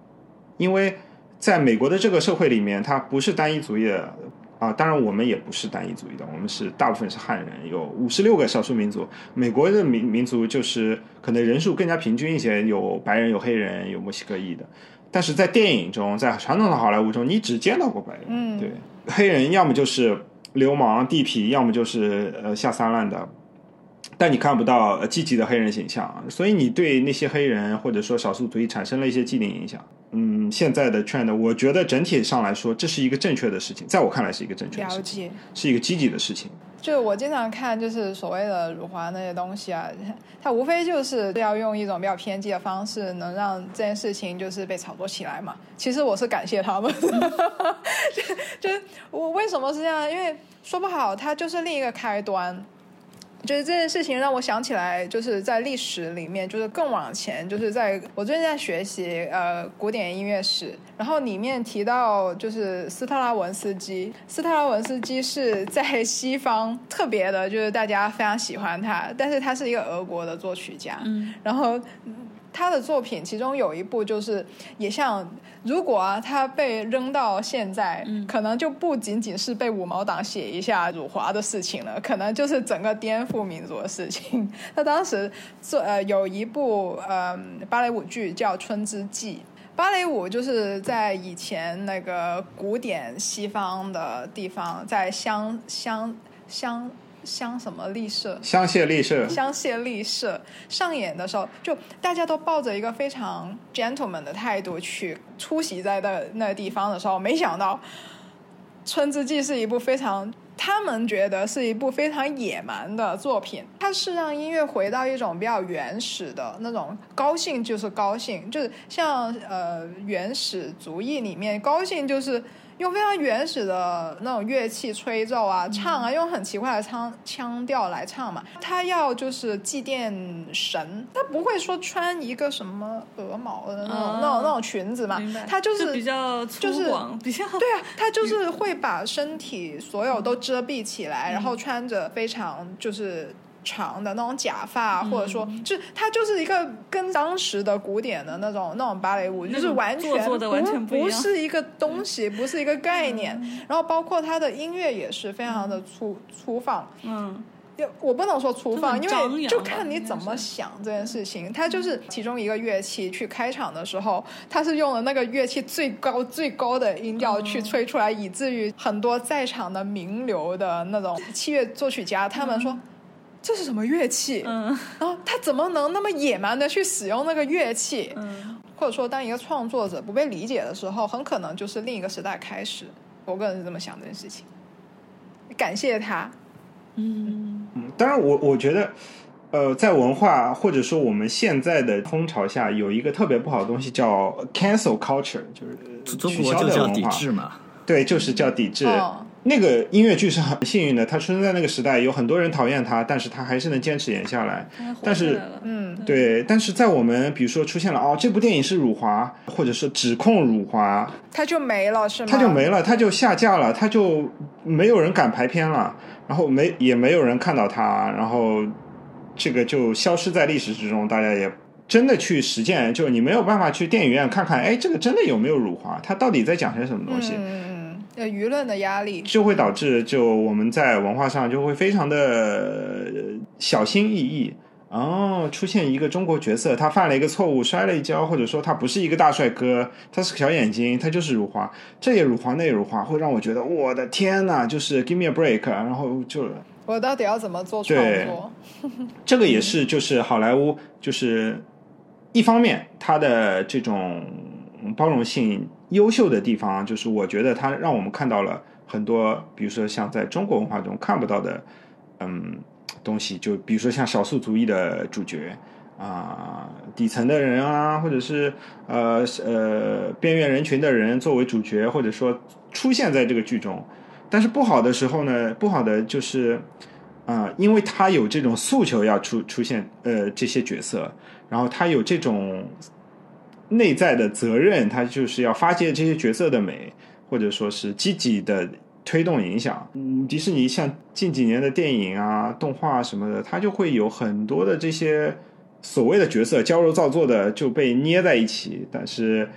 因为在美国的这个社会里面，它不是单一主义的啊。当然，我们也不是单一主义的，我们是大部分是汉人，有五十六个少数民族。美国的民民族就是可能人数更加平均一些，有白人，有黑人，有墨西哥裔的。但是在电影中，在传统的好莱坞中，你只见到过白人，嗯，对，黑人要么就是流氓地痞，要么就是呃下三滥的，但你看不到积极的黑人形象，所以你对那些黑人或者说少数族裔产生了一些既定影响。嗯，现在的 trend，我觉得整体上来说，这是一个正确的事情，在我看来是一个正确的事情，是一个积极的事情。就我经常看，就是所谓的辱华那些东西啊，它无非就是要用一种比较偏激的方式，能让这件事情就是被炒作起来嘛。其实我是感谢他们，就就我为什么是这样？因为说不好，它就是另一个开端。就是这件事情让我想起来，就是在历史里面，就是更往前，就是在我最近在学习呃古典音乐史，然后里面提到就是斯特拉文斯基，斯特拉文斯基是在西方特别的，就是大家非常喜欢他，但是他是一个俄国的作曲家，嗯，然后。他的作品其中有一部就是也像，如果啊他被扔到现在，可能就不仅仅是被五毛党写一下辱华的事情了，可能就是整个颠覆民族的事情。他当时做呃有一部呃芭蕾舞剧叫《春之祭》，芭蕾舞就是在以前那个古典西方的地方，在乡乡乡。香什么丽舍，香榭丽舍，香榭丽舍上演的时候，就大家都抱着一个非常 gentleman 的态度去出席在那那地方的时候，没想到《春之祭》是一部非常。他们觉得是一部非常野蛮的作品，它是让音乐回到一种比较原始的那种，高兴就是高兴，就是像呃原始主义里面，高兴就是用非常原始的那种乐器吹奏啊、唱啊，用很奇怪的腔腔调来唱嘛。他要就是祭奠神，他不会说穿一个什么鹅毛的那种、那种那种裙子嘛，他就是比较粗就是犷，比较对啊，他就是会把身体所有都遮蔽起来，然后穿着非常就是长的那种假发，或者说，就是他就是一个跟当时的古典的那种那种芭蕾舞，就是完全做作的完全不一样不是一个东西，不是一个概念。然后包括他的音乐也是非常的粗粗放，嗯也我不能说粗放，因为就看你怎么想这件事情。它就是其中一个乐器去开场的时候，它是用了那个乐器最高最高的音调去吹出来，以至于很多在场的名流的那种器乐作曲家，他们说。这是什么乐器？嗯然后他怎么能那么野蛮的去使用那个乐器？嗯，或者说，当一个创作者不被理解的时候，很可能就是另一个时代开始。我个人是这么想这件事情。感谢他，嗯嗯，当然我我觉得，呃，在文化或者说我们现在的风潮下，有一个特别不好的东西叫 cancel culture，就是中取消国就叫的文化。抵制嘛。对，就是叫抵制。哦那个音乐剧是很幸运的，它出生在那个时代，有很多人讨厌它，但是它还是能坚持演下来。但是嗯，对，但是在我们比如说出现了哦，这部电影是辱华，或者是指控辱华，它就没了，是吗？它就没了，它就下架了，它就没有人敢排片了，然后没也没有人看到它，然后这个就消失在历史之中，大家也真的去实践，就是你没有办法去电影院看看，哎，这个真的有没有辱华？它到底在讲些什么东西？嗯，呃，舆论的压力，就会导致就我们在文化上就会非常的呃小心翼翼。哦，出现一个中国角色，他犯了一个错误，摔了一跤，或者说他不是一个大帅哥，他是个小眼睛，他就是辱华，这也辱华，那也辱华，会让我觉得我的天呐，就是 give me a break，然后就我到底要怎么做创对作？这个也是就是好莱坞就是一方面它的这种包容性优秀的地方，就是我觉得它让我们看到了很多，比如说像在中国文化中看不到的，嗯，东西，就比如说像少数族裔的主角啊、底层的人啊，或者是呃呃边缘人群的人作为主角，或者说出现在这个剧中。但是不好的时候呢，不好的就是。啊、因为他有这种诉求要出出现呃这些角色，然后他有这种内在的责任，他就是要发掘这些角色的美，或者说是积极的推动影响。嗯，迪士尼像近几年的电影啊、动画什么的，它就会有很多的这些所谓的角色矫揉造作的就被捏在一起，但是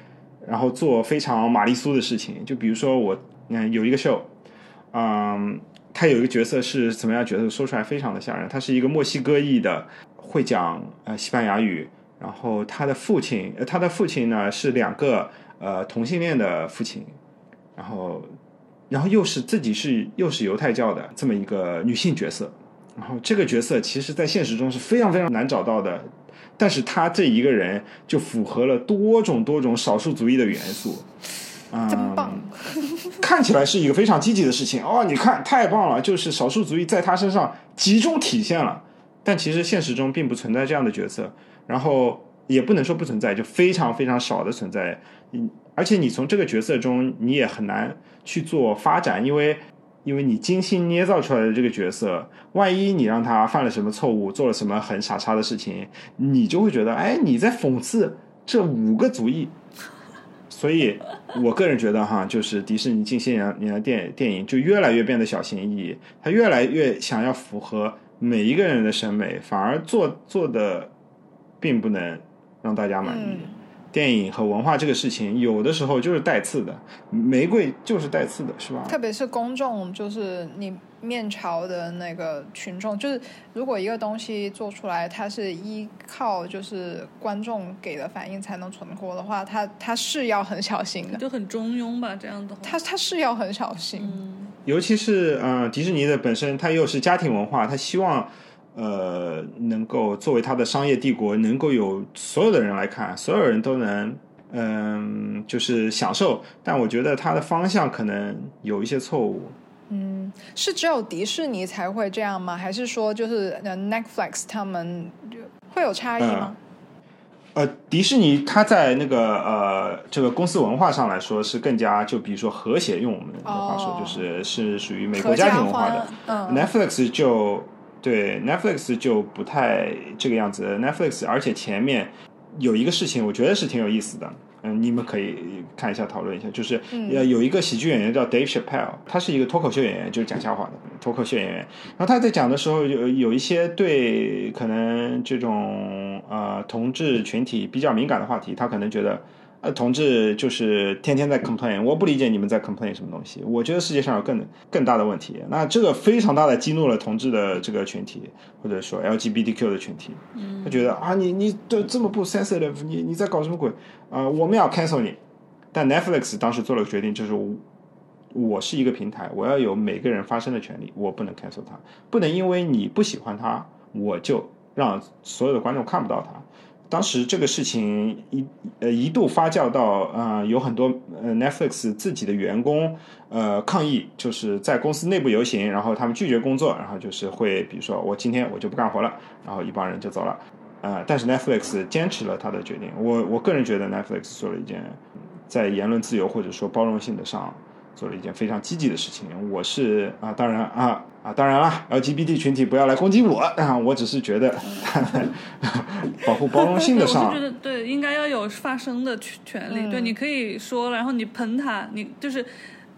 然后做非常玛丽苏的事情。就比如说我嗯有一个 show，嗯。他有一个角色是怎么样角色，说出来非常的吓人。他是一个墨西哥裔的，会讲呃西班牙语，然后他的父亲，呃他的父亲呢是两个呃同性恋的父亲，然后然后又是自己是又是犹太教的这么一个女性角色，然后这个角色其实在现实中是非常非常难找到的，但是他这一个人就符合了多种多种少数族裔的元素。嗯、真棒！看起来是一个非常积极的事情哦，你看太棒了，就是少数族裔在他身上集中体现了。但其实现实中并不存在这样的角色，然后也不能说不存在，就非常非常少的存在。嗯，而且你从这个角色中你也很难去做发展，因为因为你精心捏造出来的这个角色，万一你让他犯了什么错误，做了什么很傻叉的事情，你就会觉得，哎，你在讽刺这五个族裔。所以，我个人觉得哈，就是迪士尼近些年年的电电影就越来越变得小心翼翼，它越来越想要符合每一个人的审美，反而做做的并不能让大家满意。电影和文化这个事情，有的时候就是带刺的，玫瑰就是带刺的，是吧？特别是公众，就是你面朝的那个群众，就是如果一个东西做出来，它是依靠就是观众给的反应才能存活的话，它它是要很小心的，就很中庸吧，这样的话。它它是要很小心。嗯尤其是呃迪士尼的本身，它又是家庭文化，它希望呃能够作为它的商业帝国，能够有所有的人来看，所有人都能嗯、就是享受。但我觉得它的方向可能有一些错误。嗯是只有迪士尼才会这样吗？还是说就是呃 Netflix 他们会有差异吗？呃，迪士尼它在那个呃这个公司文化上来说是更加就比如说和谐，用我们的话说、哦就是是属于美国家家庭文化的。欢嗯 Netflix 就对 Netflix 就不太这个样子。Netflix 而且前面有一个事情，我觉得是挺有意思的。嗯，你们可以看一下，讨论一下。就是呃，有一个喜剧演员叫 Dave Chappelle，他是一个脱口秀演员，就是讲笑话的脱口秀演员。然后他在讲的时候，有有一些对可能这种呃同志群体比较敏感的话题，他可能觉得。呃，同志就是天天在 complain，我不理解你们在 complain 什么东西。我觉得世界上有更更大的问题。那这个非常大的激怒了同志的这个群体，或者说 LGBTQ 的群体。他觉得啊，你你都这么不 sensitive，你你在搞什么鬼？啊、我们要 cancel 你。但 Netflix 当时做了个决定，就是我我是一个平台，我要有每个人发声的权利，我不能 cancel 他，不能因为你不喜欢他，我就让所有的观众看不到它。当时这个事情一呃一度发酵到呃有很多呃 Netflix 自己的员工呃抗议，就是在公司内部游行，然后他们拒绝工作，然后就是会比如说我今天我就不干活了，然后一帮人就走了。呃，但是 Netflix 坚持了他的决定。我我个人觉得 Netflix 做了一件在言论自由或者说包容性的上做了一件非常积极的事情。我是啊，当然啊啊，当然了，LGBT 群体不要来攻击我啊，我只是觉得 保护包容性的上，我是觉得对，应该要有发声的权权利。对，你可以说，然后你喷他，你就是。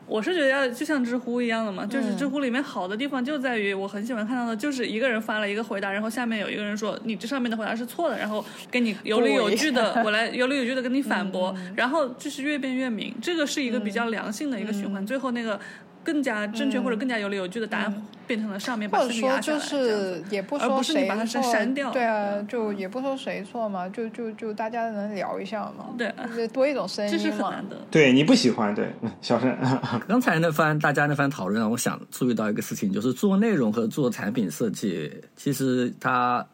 我是觉得要就像知乎一样的嘛，就是知乎里面好的地方就在于我很喜欢看到的，就是一个人发了一个回答，然后下面有一个人说你这上面的回答是错的，然后跟你有理有据的，我来有理有据的跟你反驳，然后就是越辩越明，这个是一个比较良性的一个循环，最后那个更加正确或者更加有理有据的答案变成了上面把或者事情压说就是也不而说谁不是你把它错，删掉对啊，就也不说谁错嘛，就就就大家能聊一下嘛，对。就多一种声这是音嘛很难。的。对你不喜欢，对嗯小声，刚才那番大家那番讨论让我想注意到一个事情，就是做内容和做产品设计，其实它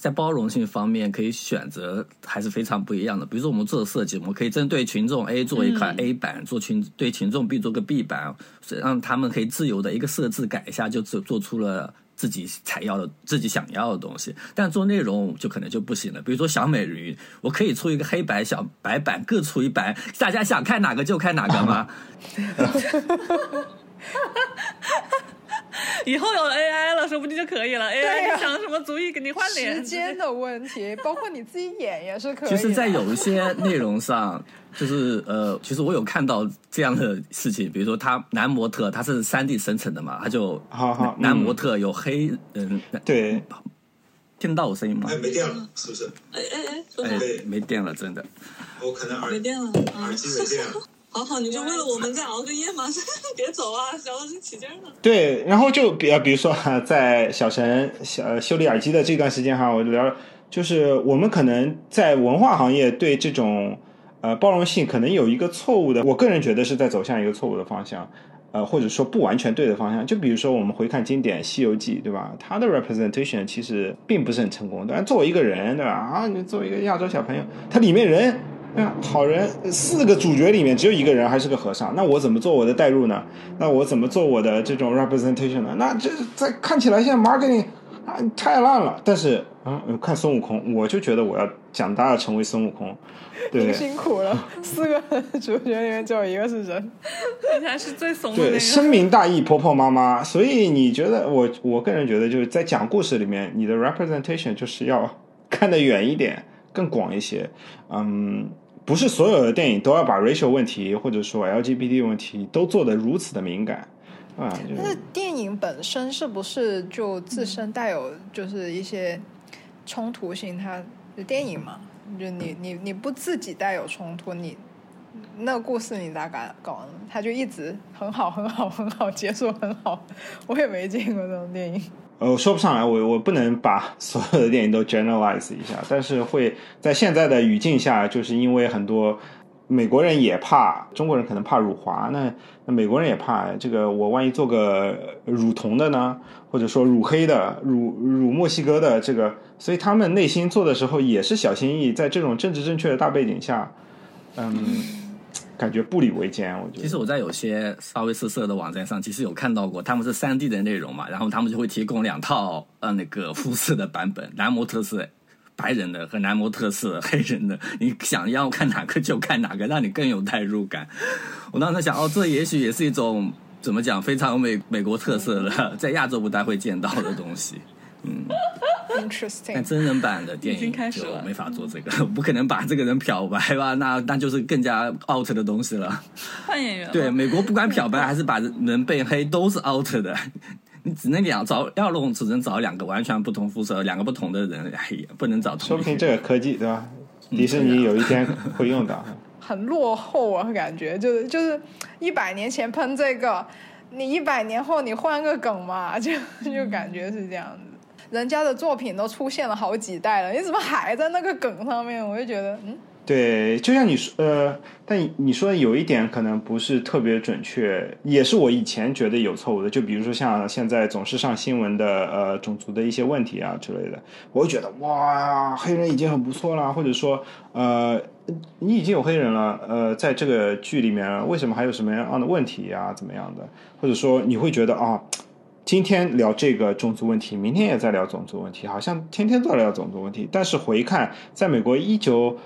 在包容性方面可以选择还是非常不一样的。比如说我们做的设计，我们可以针对群众 A 做一款 A 版，做群对群众 B 做个 B 版，让他们可以自由的一个设置改一下，就做做出了。自己才要的、自己想要的东西，但做内容就可能就不行了。比如说小美人鱼，我可以出一个黑白小白版，各出一版，大家想看哪个就看哪个吗？以后有 AI 了，说不定就可以了。AI 想什么主意给你换脸？时间的问题，包括你自己演也是可以的。其实，在有一些内容上，就是呃，其实我有看到这样的事情，比如说他男模特他是三 D 生成的嘛，他就好好男模嗯特有黑嗯，对，听得到我声音吗哎，？没电了，是不是？哎哎哎，说哎？，没电了，真的。我可能耳没电了啊耳！机没电了。好好，你就为了我们再熬个夜吗？别走啊，聊的是起劲儿呢。对，然后就比呃，比如说哈，在小陈小呃修理耳机的这段时间哈，我就聊，就是我们可能在文化行业对这种呃包容性可能有一个错误的，我个人觉得是在走向一个错误的方向，呃，或者说不完全对的方向。就比如说我们回看经典《西游记》，对吧？它的 representation 其实并不是很成功，但作为一个人，对吧？啊，你作为一个亚洲小朋友，它里面人。好人四个主角里面只有一个人还是个和尚，那我怎么做我的代入呢？那我怎么做我的这种 representation 呢？那这在看起来现在 marketing 啊太烂了。但是嗯，看孙悟空，我就觉得我要长大要成为孙悟空，对您辛苦了，四个主角里面只有一个是人。而且还是最怂的那对，深明大义，婆婆妈妈。所以你觉得我我个人觉得就是在讲故事里面，你的 representation 就是要看得远一点，更广一些。嗯。不是所有的电影都要把 racial 问题或者说 LGBT 问题都做得如此的敏感啊！就是但是电影本身是不是就自身带有就是一些冲突性？它电影嘛，就你你你不自己带有冲突，你那故事你咋敢搞呢？它就一直很好很好很好，结束很好。我也没见过这种电影。呃，我说不上来，我我不能把 所有的电影都 generalize 一下，但是会在现在的语境下，就是因为很多美国人也怕，中国人可能怕辱华，那那美国人也怕这个，我万一做个辱同的呢，或者说辱黑的、辱辱墨西哥的这个，所以他们内心做的时候也是小心翼翼，在这种政治正确的大背景下，嗯，感觉步履维艰。我觉得，其实我在有些稍微色色的网站上，其实有看到过，他们是三 D 的内容嘛，然后他们就会提供两套呃那个肤色的版本，男模特是白人的和男模特是黑人的，你想要看哪个就看哪个，让你更有代入感。我当时想，哦，这也许也是一种怎么讲非常美美国特色的，在亚洲不太会见到的东西。嗯，但 Interesting，但真人版的电影开始了就没法做这个，不可能把这个人漂白吧？那那就是更加 out 的东西了。换演员对，美国不管漂白还是把人变黑，都是 out 的。你只能两找要弄，只能找两个完全不同肤色、两个不同的人，哎呀，不能找同说不定这个科技对吧？迪士尼有一天会用到。很落后啊，感觉就是就是一百年前喷这个，你一百年后你换个梗嘛，就就感觉是这样子。人家的作品都出现了好几代了，你怎么还在那个梗上面？我就觉得，嗯，对，就像你说，呃，但你说有一点可能不是特别准确，也是我以前觉得有错误的。就比如说像现在总是上新闻的，呃，种族的一些问题啊之类的，我会觉得哇，黑人已经很不错了，或者说，呃，你已经有黑人了，呃，在这个剧里面为什么还有什么样的问题呀、怎么样的？或者说你会觉得啊。今天聊这个种族问题，明天也在聊种族问题，好像天天都在聊种族问题。但是回看，在美国一九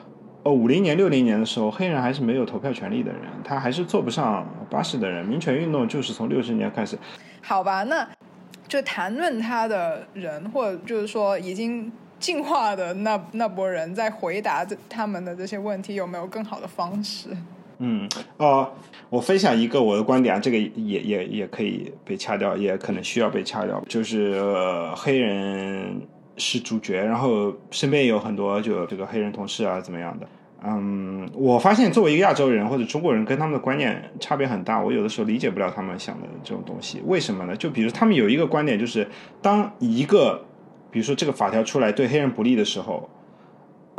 呃五零年、六零年的时候，黑人还是没有投票权利的人，他还是坐不上巴士的人。民权运动就是从六十年开始，好吧，那就谈论他的人，或者就是说已经进化的那那波人，在回答这他们的这些问题，有没有更好的方式？嗯，哦，我分享一个我的观点啊，这个也也也可以被掐掉，也可能需要被掐掉，就是、呃、黑人是主角，然后身边有很多就这个黑人同事啊，怎么样的。嗯，我发现作为一个亚洲人或者中国人，跟他们的观念差别很大。我有的时候理解不了他们想的这种东西，为什么呢？就比如他们有一个观点，就是当一个，比如说这个法条出来对黑人不利的时候，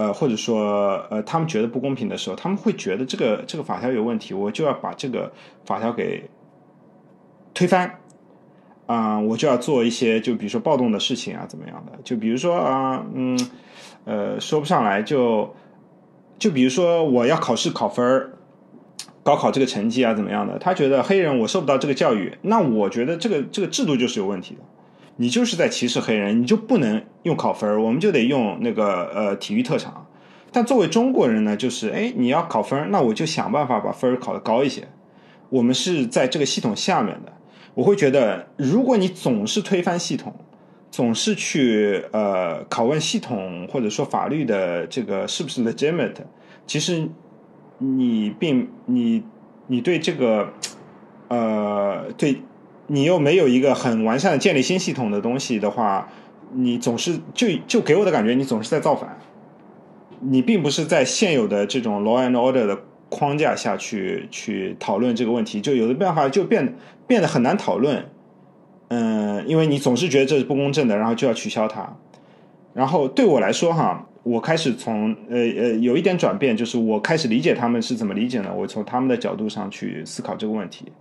呃，或者说呃，他们觉得不公平的时候，他们会觉得这个这个法条有问题，我就要把这个法条给推翻，啊、我就要做一些就比如说暴动的事情啊，怎么样的？就比如说啊、嗯，呃，说不上来就就比如说我要考试考分儿。高考这个成绩啊，怎么样的？他觉得黑人我受不到这个教育，那我觉得这个这个制度就是有问题的。你就是在歧视黑人，你就不能用考分，我们就得用那个呃体育特长。但作为中国人呢，就是哎，你要考分，那我就想办法把分考得高一些。我们是在这个系统下面的，我会觉得，如果你总是推翻系统，总是去呃拷问系统或者说法律的这个是不是 legitimate，其实你并你你对这个呃对你又没有一个很完善的建立新系统的东西的话，你总是就就给我的感觉，你总是在造反。你并不是在现有的这种 law and order 的框架下去去讨论这个问题，就有的办法就变变得很难讨论。嗯，因为你总是觉得这是不公正的，然后就要取消它。然后对我来说哈，我开始从呃呃有一点转变，就是我开始理解他们是怎么理解呢？我从他们的角度上去思考这个问题。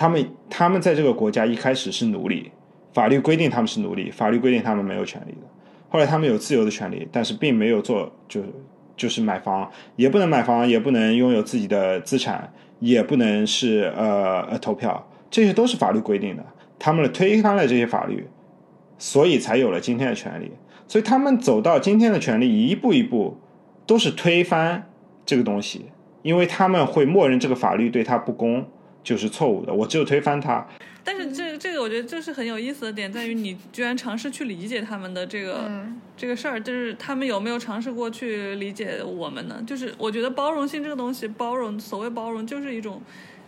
他们他们在这个国家一开始是奴隶，法律规定他们是奴隶，法律规定他们没有权利的。后来他们有自由的权利，但是并没有做就就是买房，也不能买房，也不能拥有自己的资产，也不能是呃呃投票，这些都是法律规定的。他们推翻了这些法律，所以才有了今天的权利。所以他们走到今天的权利，一步一步都是推翻这个东西，因为他们会默认这个法律对他不公就是错误的。我只有推翻它，但是这这个我觉得这是很有意思的点，在于你居然尝试去理解他们的这个、嗯这个事儿，就是他们有没有尝试过去理解我们呢？就是我觉得包容性这个东西，包容所谓包容就是一种。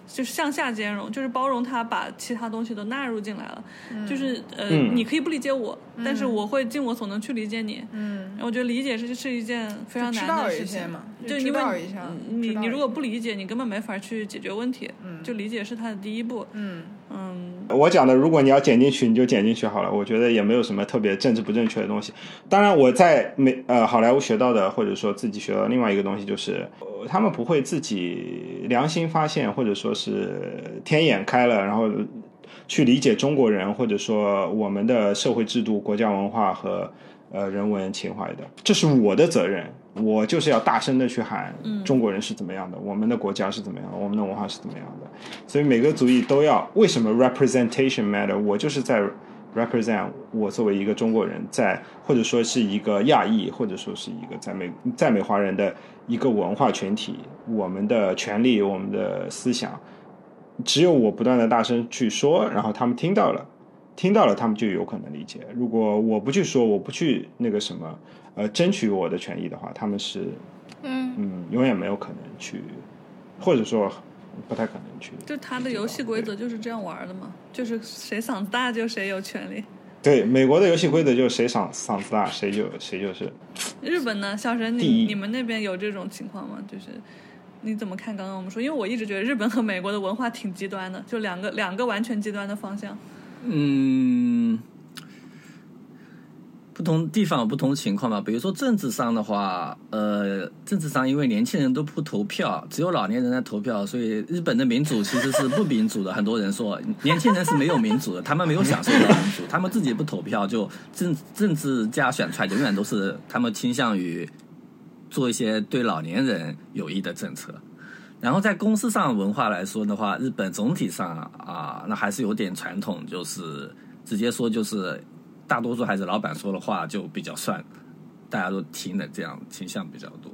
就是向下兼容，就是包容他把其他东西都纳入进来了。就是呃，嗯你可以不理解我，但是我会尽我所能去理解你。嗯，我觉得理解是是一件非常难的事情一些嘛就因为你你如果不理解，你根本没法去解决问题。嗯就理解是他的第一步。嗯嗯，我讲的，如果你要剪进去，你就剪进去好了。我觉得也没有什么特别政治不正确的东西。当然，我在美呃好莱坞学到的，或者说自己学到另外一个东西，就是、他们不会自己良心发现，或者说是天眼开了，然后去理解中国人，或者说我们的社会制度、国家文化和呃人文情怀的。这是我的责任。我就是要大声的去喊，中国人是怎么样的，我们的国家是怎么样的，我们的文化是怎么样的。所以每个族裔都要为什么 representation matter？我就是在 represent 我作为一个中国人在，或者说是一个亚裔，或者说是一个在美在美华人的一个文化群体，我们的权利，我们的思想，只有我不断的大声去说，然后他们听到了。听到了，他们就有可能理解。如果我不去说，我不去那个什么，呃，争取我的权益的话，他们是，嗯嗯，永远没有可能去，或者说不太可能去。就他的游戏规则就是这样玩的嘛，就是谁嗓子大就谁有权利。对，美国的游戏规则就是谁嗓嗓子大，谁就谁就是。日本呢，小神，你你们那边有这种情况吗？就是你怎么看刚刚我们说？因为我一直觉得日本和美国的文化挺极端的，就两个两个完全极端的方向。嗯，不同地方有不同情况吧。比如说政治上的话，呃，政治上因为年轻人都不投票，只有老年人在投票，所以日本的民主其实是不民主的。很多人说 年轻人是没有民主的，他们没有享受到民主，他们自己不投票，就政政治家选出来永远都是他们倾向于做一些对老年人有益的政策。然后在公司上文化来说的话，日本总体上啊，那还是有点传统，就是直接说就是大多数还是老板说的话就比较算，大家都听的这样倾向比较多。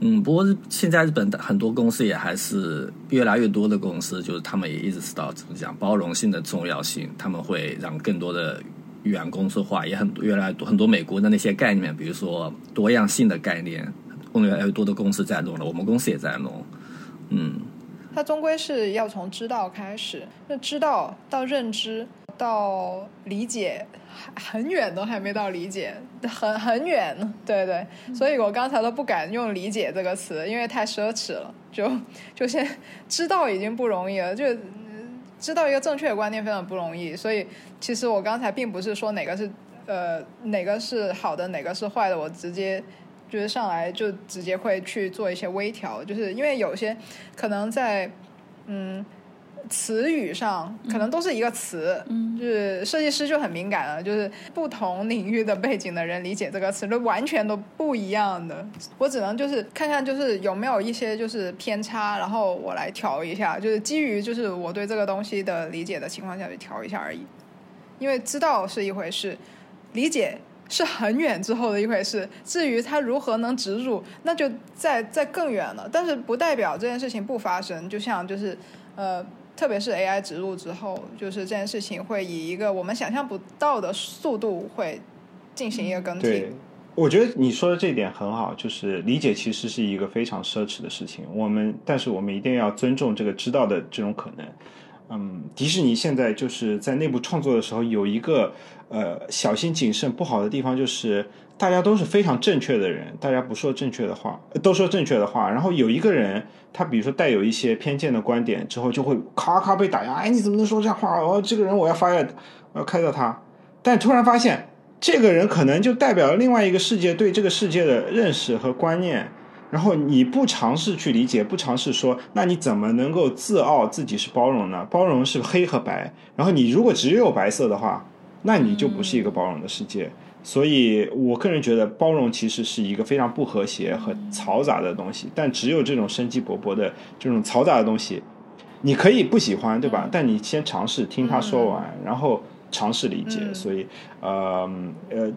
嗯，不过现在日本的很多公司也还是越来越多的公司，就是他们也意识到怎么讲包容性的重要性，他们会让更多的员工说话，也很多越来很多美国的那些概念，比如说多样性的概念，越来越多的公司在弄了，我们公司也在弄。嗯，它终归是要从知道开始，那知道到认知到理解，还很远都还没到理解，很很远。对对，所以我刚才都不敢用理解这个词，因为太奢侈了。就就先知道已经不容易了，就知道一个正确的观念非常不容易。所以其实我刚才并不是说哪个是呃哪个是好的，哪个是坏的，我直接。就是上来就直接会去做一些微调，就是因为有些可能在嗯词语上可能都是一个词，嗯就是设计师就很敏感了，就是不同领域的背景的人理解这个词都完全都不一样的。我只能就是看看就是有没有一些就是偏差，然后我来调一下，就是基于就是我对这个东西的理解的情况下去调一下而已。因为知道是一回事，理解。是很远之后的一回事，至于它如何能植入，那就在在更远了。但是不代表这件事情不发生，就像就是呃，特别是 AI 植入之后，就是这件事情会以一个我们想象不到的速度会进行一个更替。我觉得你说的这一点很好，就是理解其实是一个非常奢侈的事情。我们但是我们一定要尊重这个知道的这种可能。嗯，迪士尼现在就是在内部创作的时候有一个呃小心谨慎不好的地方，就是大家都是非常正确的人，大家不说正确的话，都说正确的话。然后有一个人，他比如说带有一些偏见的观点之后，就会咔咔被打压。哎，你怎么能说这样话？哦，这个人我要 fire，我要开掉他。但突然发现，这个人可能就代表了另外一个世界对这个世界的认识和观念。然后你不尝试去理解，不尝试说，那你怎么能够自傲自己是包容呢？包容是黑和白。然后你如果只有白色的话，那你就不是一个包容的世界。所以我个人觉得，包容其实是一个非常不和谐和嘈杂的东西。但只有这种生机勃勃的这种嘈杂的东西，你可以不喜欢，对吧？但你先尝试听他说完，然后尝试理解。所以，呃呃，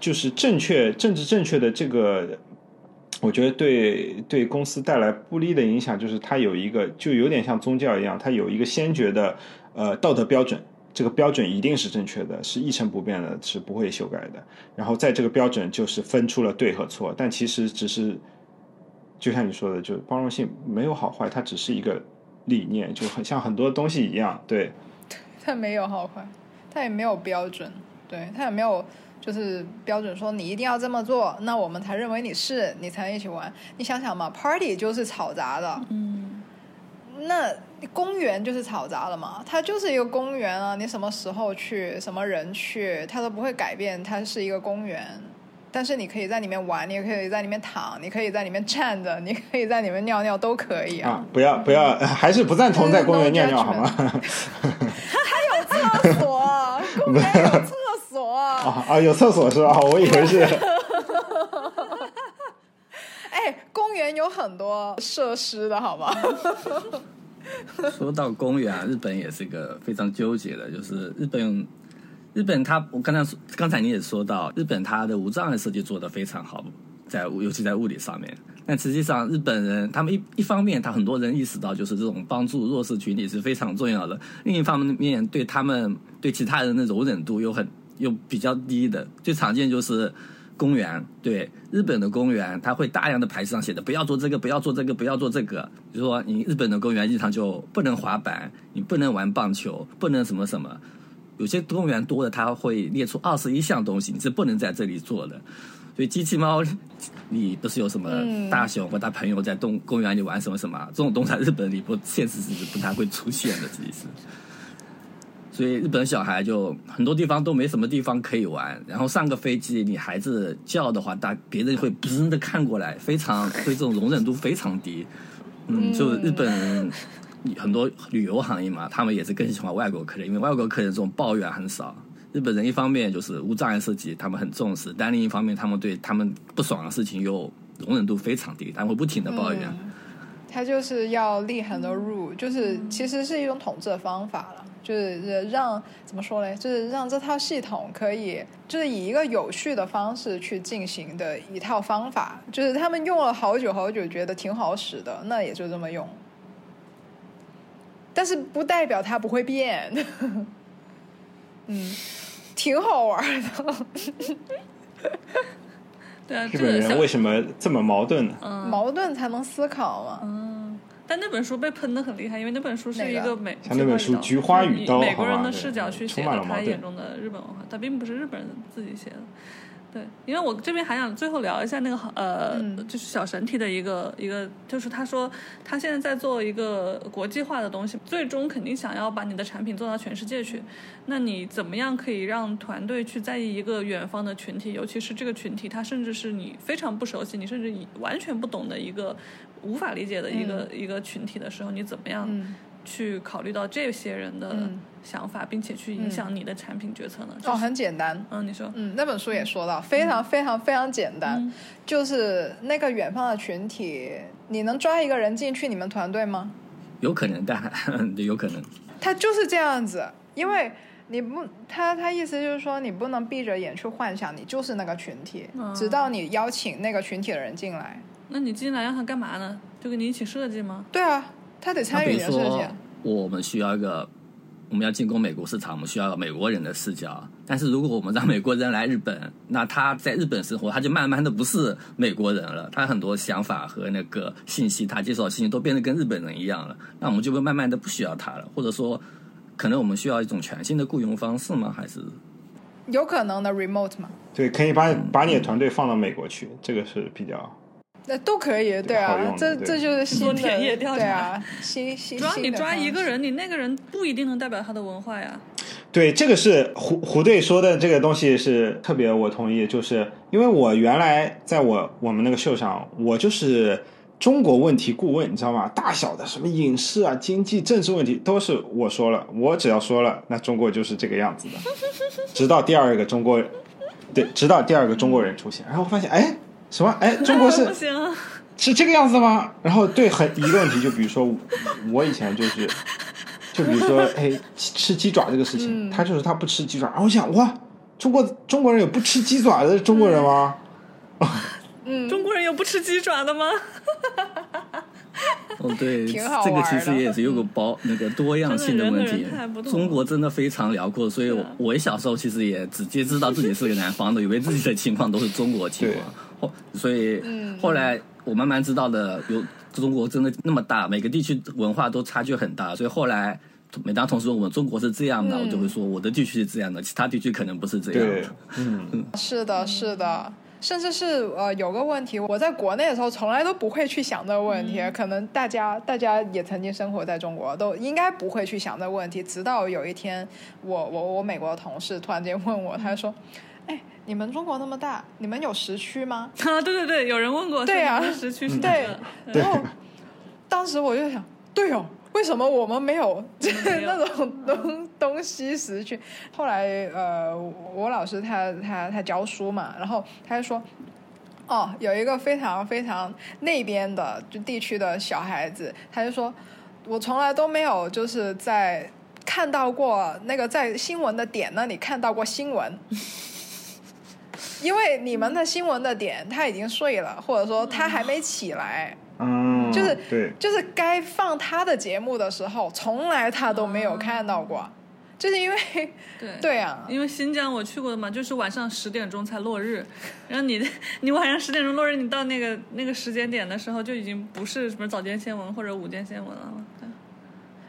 就是正确、政治正确的这个。我觉得对对公司带来不利的影响，就是它有一个就有点像宗教一样，它有一个先决的呃道德标准，这个标准一定是正确的，是一成不变的，是不会修改的。然后在这个标准就是分出了对和错，但其实只是就像你说的，就是包容性没有好坏，它只是一个理念，就很像很多东西一样，对。它没有好坏，它也没有标准，对，它也没有。就是标准说你一定要这么做，那我们才认为你是，你才能一起玩。你想想嘛，party 就是吵杂的，嗯，那公园就是嘈杂了嘛，它就是一个公园啊，你什么时候去，什么人去，它都不会改变，它是一个公园。但是你可以在里面玩，你也可以在里面躺，你可以在里面站着，你可以在里面尿尿，都可以啊！不要不要，还是不赞同在公园尿尿好吗？还有厕所，公园有厕所啊 啊！有厕所是吧？我以为是。哎，公园有很多设施的好吗？说到公园啊，日本也是一个非常纠结的，就是日本。日本，它我刚才说，刚才你也说到，日本它的无障碍设计做得非常好，在尤其在物理上面。但实际上，日本人他们一一方面，他很多人意识到，就是这种帮助弱势群体是非常重要的；另一方面，对他们对其他人的容忍度又很又比较低的。最常见就是公园，对日本的公园，它会大量的牌子上写的不要做这个，不要做这个，不要做这个。比如说，你日本的公园日常就不能滑板，你不能玩棒球，不能什么什么。有些公园多的，它会列出二十一项东西，你是不能在这里做的。所以机器猫，你不是有什么大熊或他朋友在动公园里玩什么什么？这种东西在日本里不现实是不太会出现的，其实。所以日本小孩就很多地方都没什么地方可以玩，然后上个飞机，你孩子叫的话，大别人会不的看过来，非常对这种容忍度非常低。嗯，就日本。很多旅游行业嘛，他们也是更喜欢外国客人，因为外国客人这种抱怨很少。日本人一方面就是无障碍设计，他们很重视；但另一方面，他们对他们不爽的事情又容忍度非常低，他们会不停的抱怨。他就是要立很多 rule，就是其实是一种统治的方法了，就是让怎么说嘞？就是让这套系统可以，就是以一个有序的方式去进行的一套方法。就是他们用了好久好久，觉得挺好使的，那也就这么用。但是不代表它不会变，嗯，挺好玩的。对啊，日本人为什么这么矛盾呢？矛盾才能思考嘛。嗯，但那本书被喷的很厉害，因为那本书是一个美，像那本书《菊花与刀》，美国人的视角去写的他眼中的日本文化，他并不是日本人自己写的。对，因为我这边还想最后聊一下那个呃，就是小神体的一个一个，就是他说他现在在做一个国际化的东西，最终肯定想要把你的产品做到全世界去。那你怎么样可以让团队去在意一个远方的群体，尤其是这个群体，他甚至是你非常不熟悉，你甚至完全不懂的一个无法理解的一个一个群体的时候，你怎么样？去考虑到这些人的想法，并且去影响你的产品决策呢？哦，很简单。嗯，你说。嗯，那本书也说到，非常非常非常简单，就是那个远方的群体，你能抓一个人进去你们团队吗？有可能，但 有可能。他就是这样子，因为你不，他他意思就是说，你不能闭着眼去幻想你就是那个群体，直到你邀请那个群体的人进来。那你进来让他干嘛呢？就跟你一起设计吗？对啊。他得参与你的设计。我们需要一个，我们要进攻美国市场，我们需要美国人的视角。但是如果我们让美国人来日本，那他在日本生活，他就慢慢的不是美国人了。他很多想法和那个信息，他接受的信息都变得跟日本人一样了。那我们就会慢慢的不需要他了，或者说，可能我们需要一种全新的雇佣方式吗？还是有可能的 remote 吗？对，可以把把你的团队放到美国去，这个是比较。那都可以，对啊，这这就是新的田野调查，对啊，新新。主要你抓一个人，你那个人不一定能代表他的文化呀。对，这个是胡胡队说的这个东西是特别，我同意，就是因为我原来在我我们那个秀上，我就是中国问题顾问，你知道吗？大小的什么影视啊、经济、政治问题都是我说了，我只要说了，那中国就是这个样子的。直到第二个中国，对，直到第二个中国人出现，然后发现，哎。什么？哎，中国是 是这个样子吗？然后对，很一个问题，就比如说 我以前就是，就比如说，哎，吃鸡爪这个事情，他就是他不吃鸡爪，然后我想，哇，中国中国人有不吃鸡爪的中国人吗？嗯，中国人有不吃鸡爪的吗？哦，对，这个其实也是有个包那个多样性的问题。中国真的非常辽阔，所以我小时候其实也直接知道自己是个南方的，以为自己的情况都是中国情况。后，所以后来我慢慢知道的，有中国真的那么大，每个地区文化都差距很大。所以后来每当同事问我们中国是这样的，我就会说我的地区是这样的，其他地区可能不是这样的。嗯，是的，是的。甚至是呃有个问题，我在国内的时候从来都不会去想这个问题，可能大家大家也曾经生活在中国，都应该不会去想这个问题。直到有一天，我我我美国的同事突然间问我，他就说：“哎，你们中国那么大，你们有时区吗？” 啊，对对对，有人问过，对呀说你们时区是对？然后当时我就想，对哦，为什么我们没有没有 那种东东西时区？后来呃，我老师他他他教书嘛，然后他就说。哦，有一个非常非常那边的就地区的小孩子，他就说，我从来都没有就是在看到过那个在新闻的点那里看到过新闻，因为你们的新闻的点他已经睡了，或者说他还没起来，嗯，就是对，就是该放他的节目的时候，从来他都没有看到过，就是因为对对啊，因为新疆我去过的嘛，就是晚上十点钟才落日，然后你你晚上十点钟落日，你到那个那个时间点的时候，就已经不是什么早间新闻或者午间新闻了。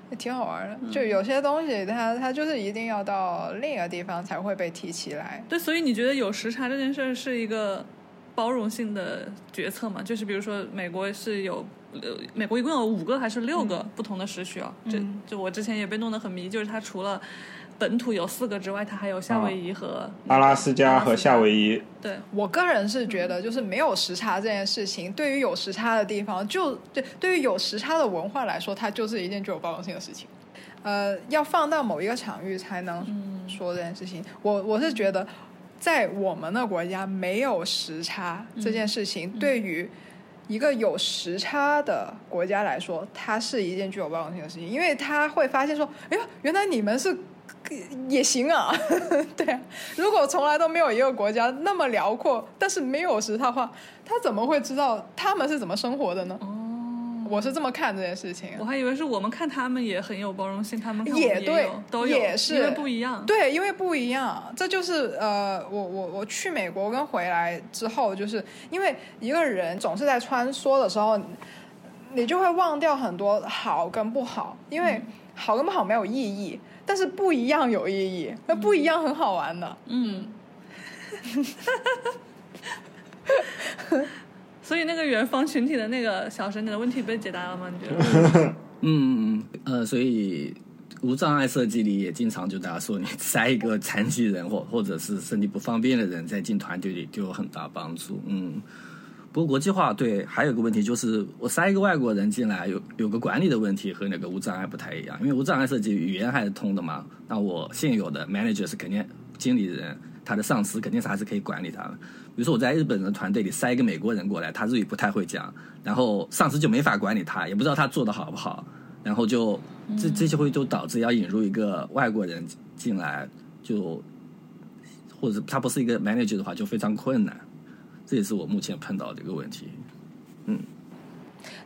对也挺好玩的。就有些东西它它就是一定要到另一个地方才会被提起来。对，所以你觉得有时差这件事儿是一个包容性的决策吗？就是比如说美国是有。呃，美国一共有五个还是六个不同的时区啊？这嗯就我之前也被弄得很迷，就是它除了本土有四个之外，它还有夏威夷和阿拉斯加和夏威夷，对，我个人是觉得，就是没有时差这件事情，对于有时差的地方，就对对于有时差的文化来说，它就是一件具有包容性的事情。呃，要放到某一个场域才能说这件事情。我我是觉得，在我们的国家没有时差这件事情，对于一个有时差的国家来说，它是一件具有包容性的事情，因为他会发现说，哎呦，原来你们是也行啊，对啊。如果从来都没有一个国家那么辽阔，但是没有时差的话，他怎么会知道他们是怎么生活的呢？哦，我是这么看这件事情。我还以为是我们看他们也很有包容性，他们也也对，都有，也是因为不一样。对，因为不一样，这就是呃，我我我去美国跟回来之后，就是因为一个人总是在穿梭的时候，你就会忘掉很多好跟不好，因为好跟不好没有意义，但是不一样有意义，那不一样很好玩的。嗯。所以那个远方群体的那个小神，你的问题被解答了吗？你觉得？嗯嗯嗯，呃，所以无障碍设计里也经常就大家说，你塞一个残疾人或或者是身体不方便的人在进团队里就有很大帮助。嗯，不过国际化对还有个问题就是，我塞一个外国人进来，有有个管理的问题和那个无障碍不太一样，因为无障碍设计语言还是通的嘛。那我现有的 manager 是肯定经理人，他的上司肯定是还是可以管理他的。比如说我在日本的团队里塞一个美国人过来，他日语不太会讲，然后上司就没法管理他，也不知道他做的好不好，然后就这这些会就导致要引入一个外国人进来，就或者他不是一个 manager 的话，就非常困难。这也是我目前碰到的一个问题。嗯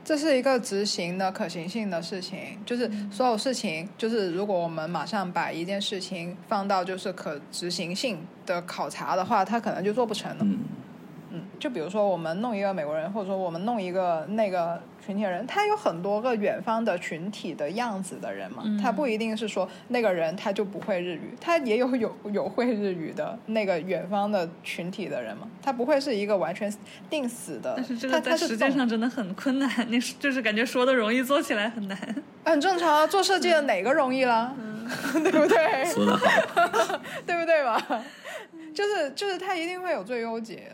这是一个执行的可行性的事情，就是所有事情，就是如果我们马上把一件事情放到就是可执行性的考察的话，它可能就做不成了。嗯嗯，就比如说我们弄一个美国人，或者说我们弄一个那个群体的人，他有很多个远方的群体的样子的人嘛，他不一定是说那个人他就不会日语，他也有有有会日语的那个远方的群体的人嘛，他不会是一个完全定死的，但是这他个在实践上真的很困难，你就是感觉说的容易，做起来很难。很正常啊，做设计的哪个容易啦？对不对？说得好，对不对吧？就是就是，他一定会有最优解。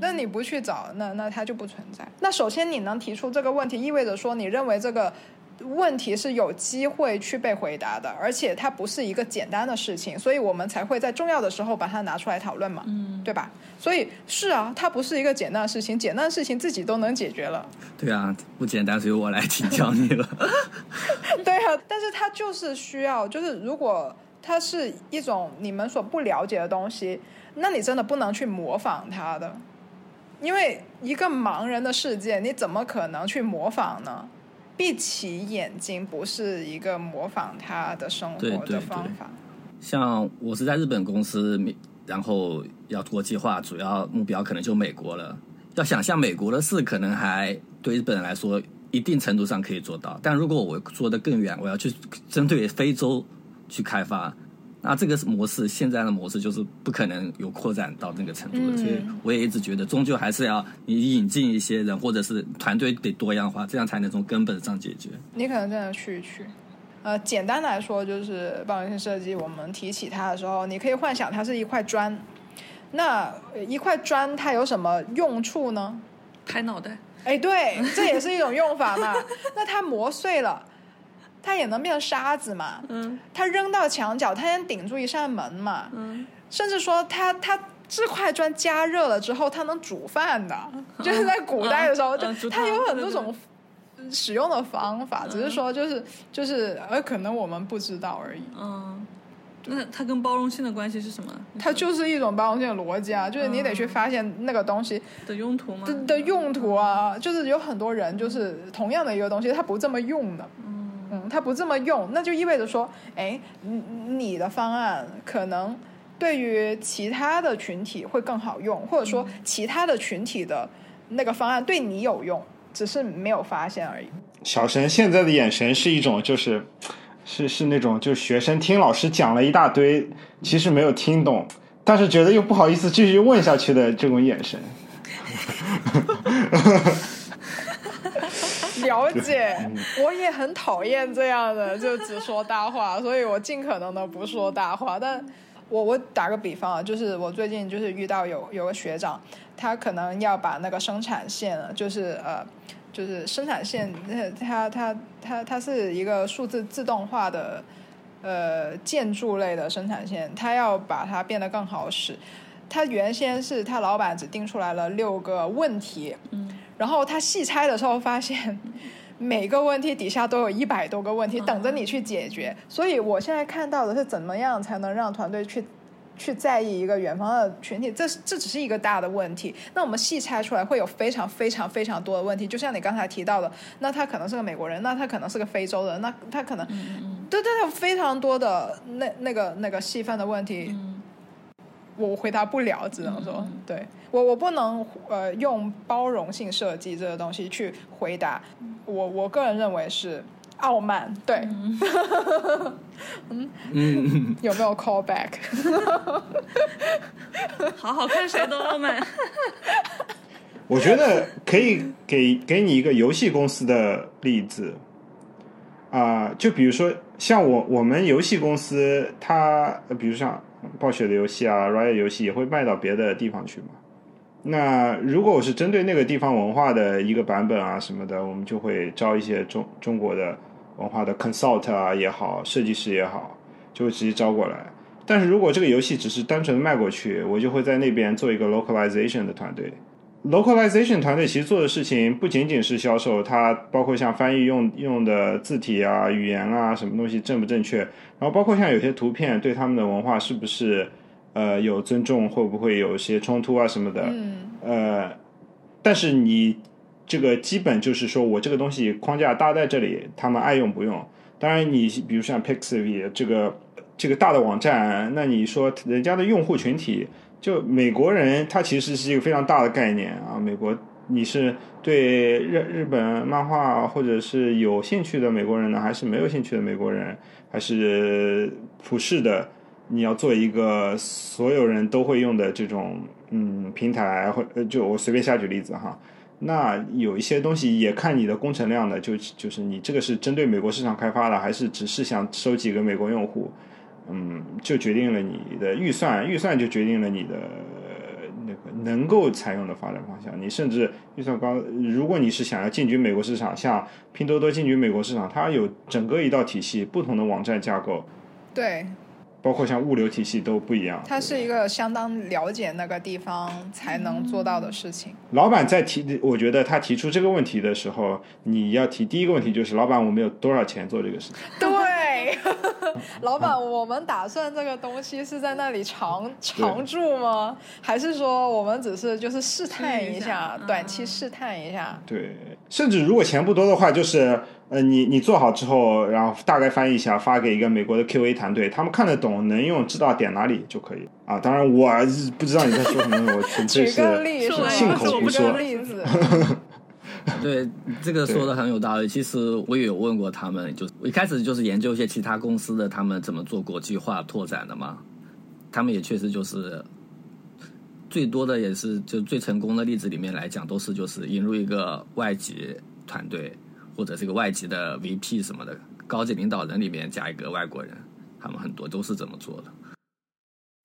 那你不去找，那那它就不存在。那首先你能提出这个问题，意味着说你认为这个问题是有机会去被回答的，而且它不是一个简单的事情，所以我们才会在重要的时候把它拿出来讨论嘛，嗯，对吧？所以是啊，它不是一个简单的事情，简单的事情自己都能解决了。对啊，不简单，所以我来请教你了。对啊，但是它就是需要，就是如果它是一种你们所不了解的东西，那你真的不能去模仿它的，因为一个盲人的世界，你怎么可能去模仿呢？闭起眼睛不是一个模仿他的生活的方法。像我是在日本公司，然后要国际化，主要目标可能就美国了。要想象美国的事，可能还对日本人来说一定程度上可以做到。但如果我做的更远，我要去针对非洲去开发，那这个模式现在的模式就是不可能有扩展到那个程度的，所以我也一直觉得，终究还是要你引进一些人，或者是团队得多样化，这样才能从根本上解决。你可能真的去一去。呃，简单来说，就是包容性设计。我们提起它的时候，你可以幻想它是一块砖。那呃一块砖它有什么用处呢？拍脑袋，哎，对，这也是一种用法嘛。那它磨碎了，它也能变成沙子嘛。嗯它扔到墙角，它能顶住一扇门嘛。嗯，甚至说它它这块砖加热了之后，它能煮饭的，就是在古代的时候，就它有很多种使用的方法，只是说就是就是呃，可能我们不知道而已。嗯，那它跟包容性的关系是什么？它就是一种包容性的逻辑啊，就是你得去发现那个东西的用途吗？的的用途啊，就是有很多人就是同样的一个东西，他不这么用的。嗯，他不这么用，那就意味着说，哎，你你的方案可能对于其他的群体会更好用，或者说其他的群体的那个方案对你有用，只是没有发现而已。小神现在的眼神是一种，就是是是那种，就是学生听老师讲了一大堆，其实没有听懂，但是觉得又不好意思继续问下去的这种眼神。了解，我也很讨厌这样的，就只说大话，所以我尽可能的不说大话。但我我打个比方啊，就是我最近就是遇到有有个学长，他可能要把那个生产线，就是呃，就是生产线，呃它它它它是一个数字自动化的呃建筑类的生产线，他要把它变得更好使。他原先是他老板只定出来了六个问题，嗯然后他细拆的时候发现，每个问题底下都有一百多个问题等着你去解决。所以我现在看到的是怎么样才能让团队去去在意一个远方的群体，这这只是一个大的问题。那我们细拆出来会有非常非常非常多的问题，就像你刚才提到的，那他可能是个美国人，那他可能是个非洲人，那他可能，对对对，非常多的那那个那个细分的问题。我回答不了，只能说，对我我不能呃用包容性设计这个东西去回答。我我个人认为是傲慢，对，嗯嗯，有没有 callback？好好看谁都傲慢。我觉得可以给给你一个游戏公司的例子啊、就比如说像我我们游戏公司，它呃比如像暴雪的游戏啊，Riot 游戏也会卖到别的地方去嘛。那如果我是针对那个地方文化的一个版本啊什么的，我们就会招一些中中国的文化的 consult 啊也好，设计师也好，就会直接招过来。但是如果这个游戏只是单纯的卖过去，我就会在那边做一个 localization 的团队。localization 团队其实做的事情不仅仅是销售，它包括像翻译用用的字体啊、语言啊，什么东西正不正确，然后包括像有些图片对他们的文化是不是呃有尊重，会不会有一些冲突啊什么的，嗯呃，但是你这个基本就是说我这个东西框架搭在这里，他们爱用不用。当然你比如像 Pixiv 这个这个大的网站，那你说人家的用户群体，就美国人，他其实是一个非常大的概念啊。美国你是对日日本漫画或者是有兴趣的美国人呢，还是没有兴趣的美国人，还是普世的？你要做一个所有人都会用的这种嗯平台，或呃就我随便瞎举例子哈。那有一些东西也看你的工程量的，就就是你这个是针对美国市场开发的，还是只是想收几个美国用户？嗯，就决定了你的预算，预算就决定了你的那个能够采用的发展方向。你甚至预算高，如果你是想要进军美国市场，像拼多多进军美国市场，它有整个一套体系，不同的网站架构，对，包括像物流体系都不一样。它是一个相当了解那个地方才能做到的事情。老板在提，我觉得他提出这个问题的时候，你要提第一个问题就是，老板，我们有多少钱做这个事情？对，老板，我们打算这个东西是在那里常常住吗？还是说我们只是就是试探一下短期试探一下？对，甚至如果钱不多的话，就是呃，你你做好之后，然后大概翻译一下，发给一个美国的 QA 团队，他们看得懂、能用、知道点哪里就可以啊。当然，我不知道你在说什么，我纯粹举是个例是信口举个胡说。例子。对，这个说的很有道理。其实我也有问过他们，就是我一开始就是研究一些其他公司的他们怎么做国际化拓展的嘛。他们也确实就是最多的也是就最成功的例子里面来讲，都是就是引入一个外籍团队或者是一个外籍的 VP 什么的高级领导人里面加一个外国人，他们很多都是这么做的。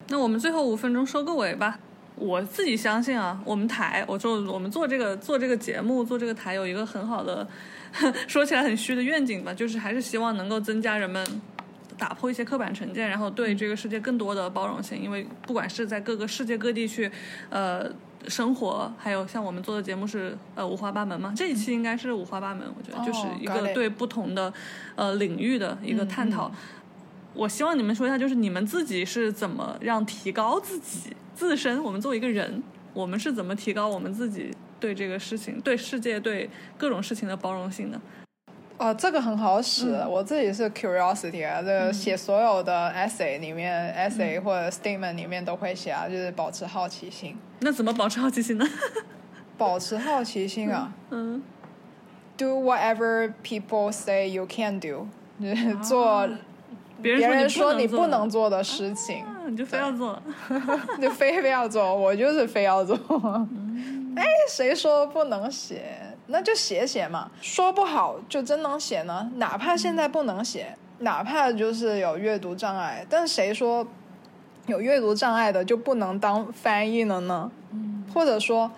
那我们最后五分钟收个尾吧。我自己相信啊，我们台，我说我们做这个做这个节目做这个台有一个很好的，说起来很虚的愿景吧，就是还是希望能够增加人们打破一些刻板成见，然后对这个世界更多的包容性。因为不管是在各个世界各地去呃生活，还有像我们做的节目是呃五花八门嘛，这一期应该是五花八门，我觉得就是一个对不同的呃领域的一个探讨。我希望你们说一下，就是你们自己是怎么让提高自己自身？我们作为一个人，我们是怎么提高我们自己对这个事情、对世界、对各种事情的包容性的？哦，这个很好使，我自己是 curiosity 啊，这个写所有的 essay 里面、essay 或者 statement 里面都会写啊，就是保持好奇心，那怎么保持好奇心呢？保持好奇心啊、嗯，d o whatever people say you can do，就是做别人说你不能做做的事情，啊你就非要做。就非非要做，我就是非要做。嗯 哎，谁说不能写？那就写写嘛。说不好就真能写呢？哪怕现在不能写，哪怕就是有阅读障碍，但谁说有阅读障碍的就不能当翻译了呢？或者说，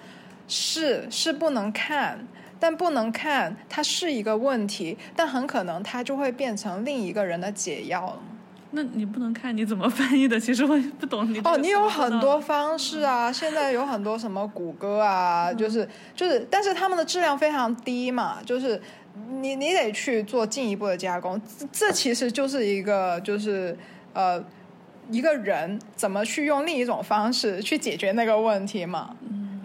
是是不能看。但不能看，它是一个问题，但很可能它就会变成另一个人的解药了。那你不能看你怎么翻译的？其实我也不懂你哦，你有很多方式啊，现在有很多什么谷歌啊，就是就是，但是他们的质量非常低嘛，就是你你得去做进一步的加工，这这其实就是一个就是呃一个人怎么去用另一种方式去解决那个问题嘛。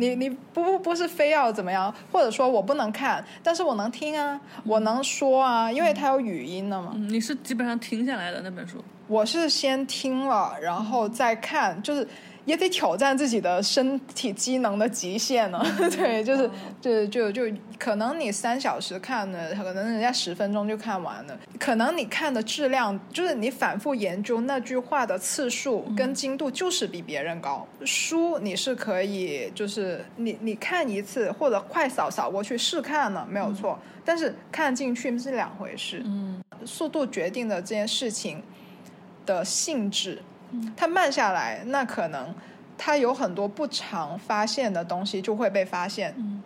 你你不不不是非要怎么样，或者说我不能看，但是我能听啊，我能说啊，因为它有语音的嘛。嗯，你是基本上听下来的那本书。我是先听了，然后再看，就是也得挑战自己的身体机能的极限呢。对，就是就就就可能你三小时看的，可能人家十分钟就看完了。可能你看的质量，就是你反复研究那句话的次数跟精度，就是比别人高。书你是可以，就是你你看一次或者快扫扫过去试看了没有错，但是看进去是两回事。嗯速度决定了这件事情的性质。它慢下来，那可能它有很多不常发现的东西就会被发现。嗯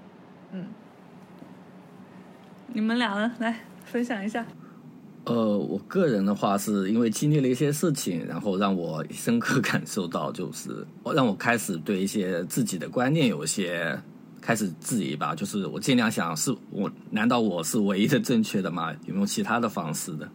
你们俩呢？来分享一下。呃，我个人的话是因为经历了一些事情，然后让我深刻感受到，就是让我开始对一些自己的观念有一些开始质疑吧。就是我尽量想，是我难道我是唯一的正确的吗？有没有其他的方式的？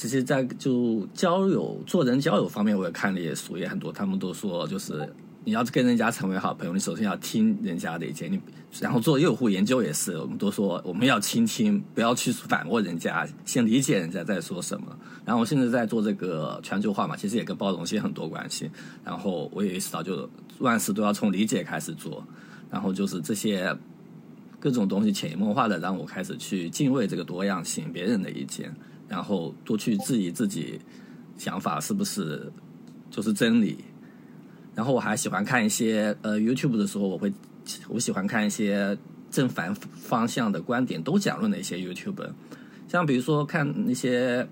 其实，在就交友、做人交友方面，我也看了也书也很多，他们都说，就是你要跟人家成为好朋友，你首先要听人家的意见，你然后做用户研究也是，我们都说我们要倾听，不要去反驳人家，先理解人家在说什么。然后我现在在做这个全球化嘛，其实也跟包容性很多关系。然后我也意识到，就万事都要从理解开始做，然后就是这些各种东西潜移默化的让我开始去敬畏这个多样性，别人的意见，然后多去质疑自己想法是不是就是真理。然后我还喜欢看一些呃 YouTube 的时候，我会我喜欢看一些正反方向的观点都讲论的一些 YouTube，像比如说看那些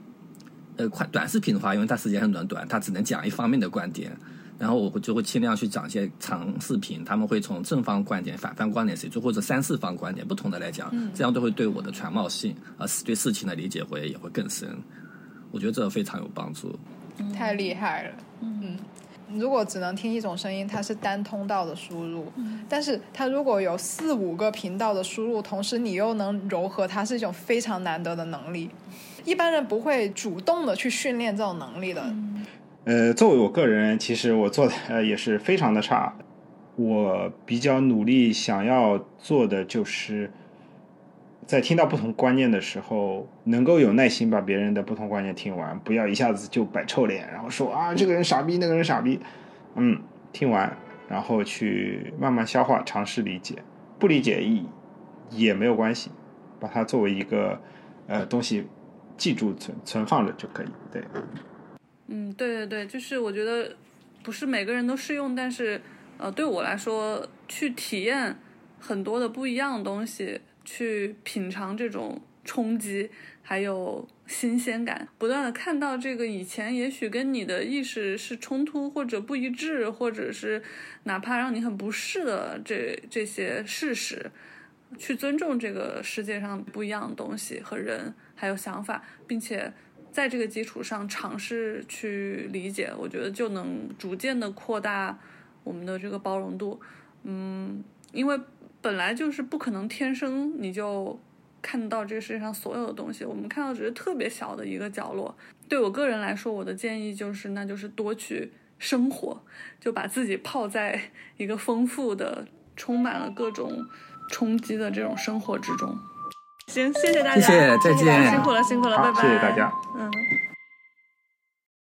呃快短视频的话，因为它时间很短短，它只能讲一方面的观点。然后我会就会尽量去讲一些长视频，他们会从正方观点、反方观点，甚至或者三四方观点不同的来讲，这样都会对我的全貌性啊、呃对事情的理解会也会更深。我觉得这非常有帮助。太厉害了。嗯，如果只能听一种声音，它是单通道的输入；但是它如果有四五个频道的输入，同时你又能柔和，它是一种非常难得的能力。一般人不会主动的去训练这种能力的。呃，作为我个人，其实我做的呃也是非常的差。我比较努力想要做的就是，在听到不同观念的时候，能够有耐心把别人的不同观念听完，不要一下子就摆臭脸，然后说啊这个人傻逼，那个人傻逼。嗯，听完，然后去慢慢消化，尝试理解。不理解一也没有关系，把它作为一个呃东西记住存存放着就可以。对，嗯，对对对，就是我觉得不是每个人都适用，但是呃，对我来说，去体验很多的不一样的东西，去品尝这种冲击，还有新鲜感，不断的看到这个以前也许跟你的意识是冲突或者不一致，或者是哪怕让你很不适的这这些事实，去尊重这个世界上不一样的东西和人，还有想法，并且在这个基础上尝试去理解，我觉得就能逐渐的扩大我们的这个包容度。嗯，因为本来就是不可能天生你就看到这个世界上所有的东西，我们看到只是特别小的一个角落。对我个人来说，我的建议就是，那就是多去生活，就把自己泡在一个丰富的、充满了各种冲击的这种生活之中。行，谢谢大家，谢谢再见辛苦了，辛苦了，拜拜，谢谢大家。嗯。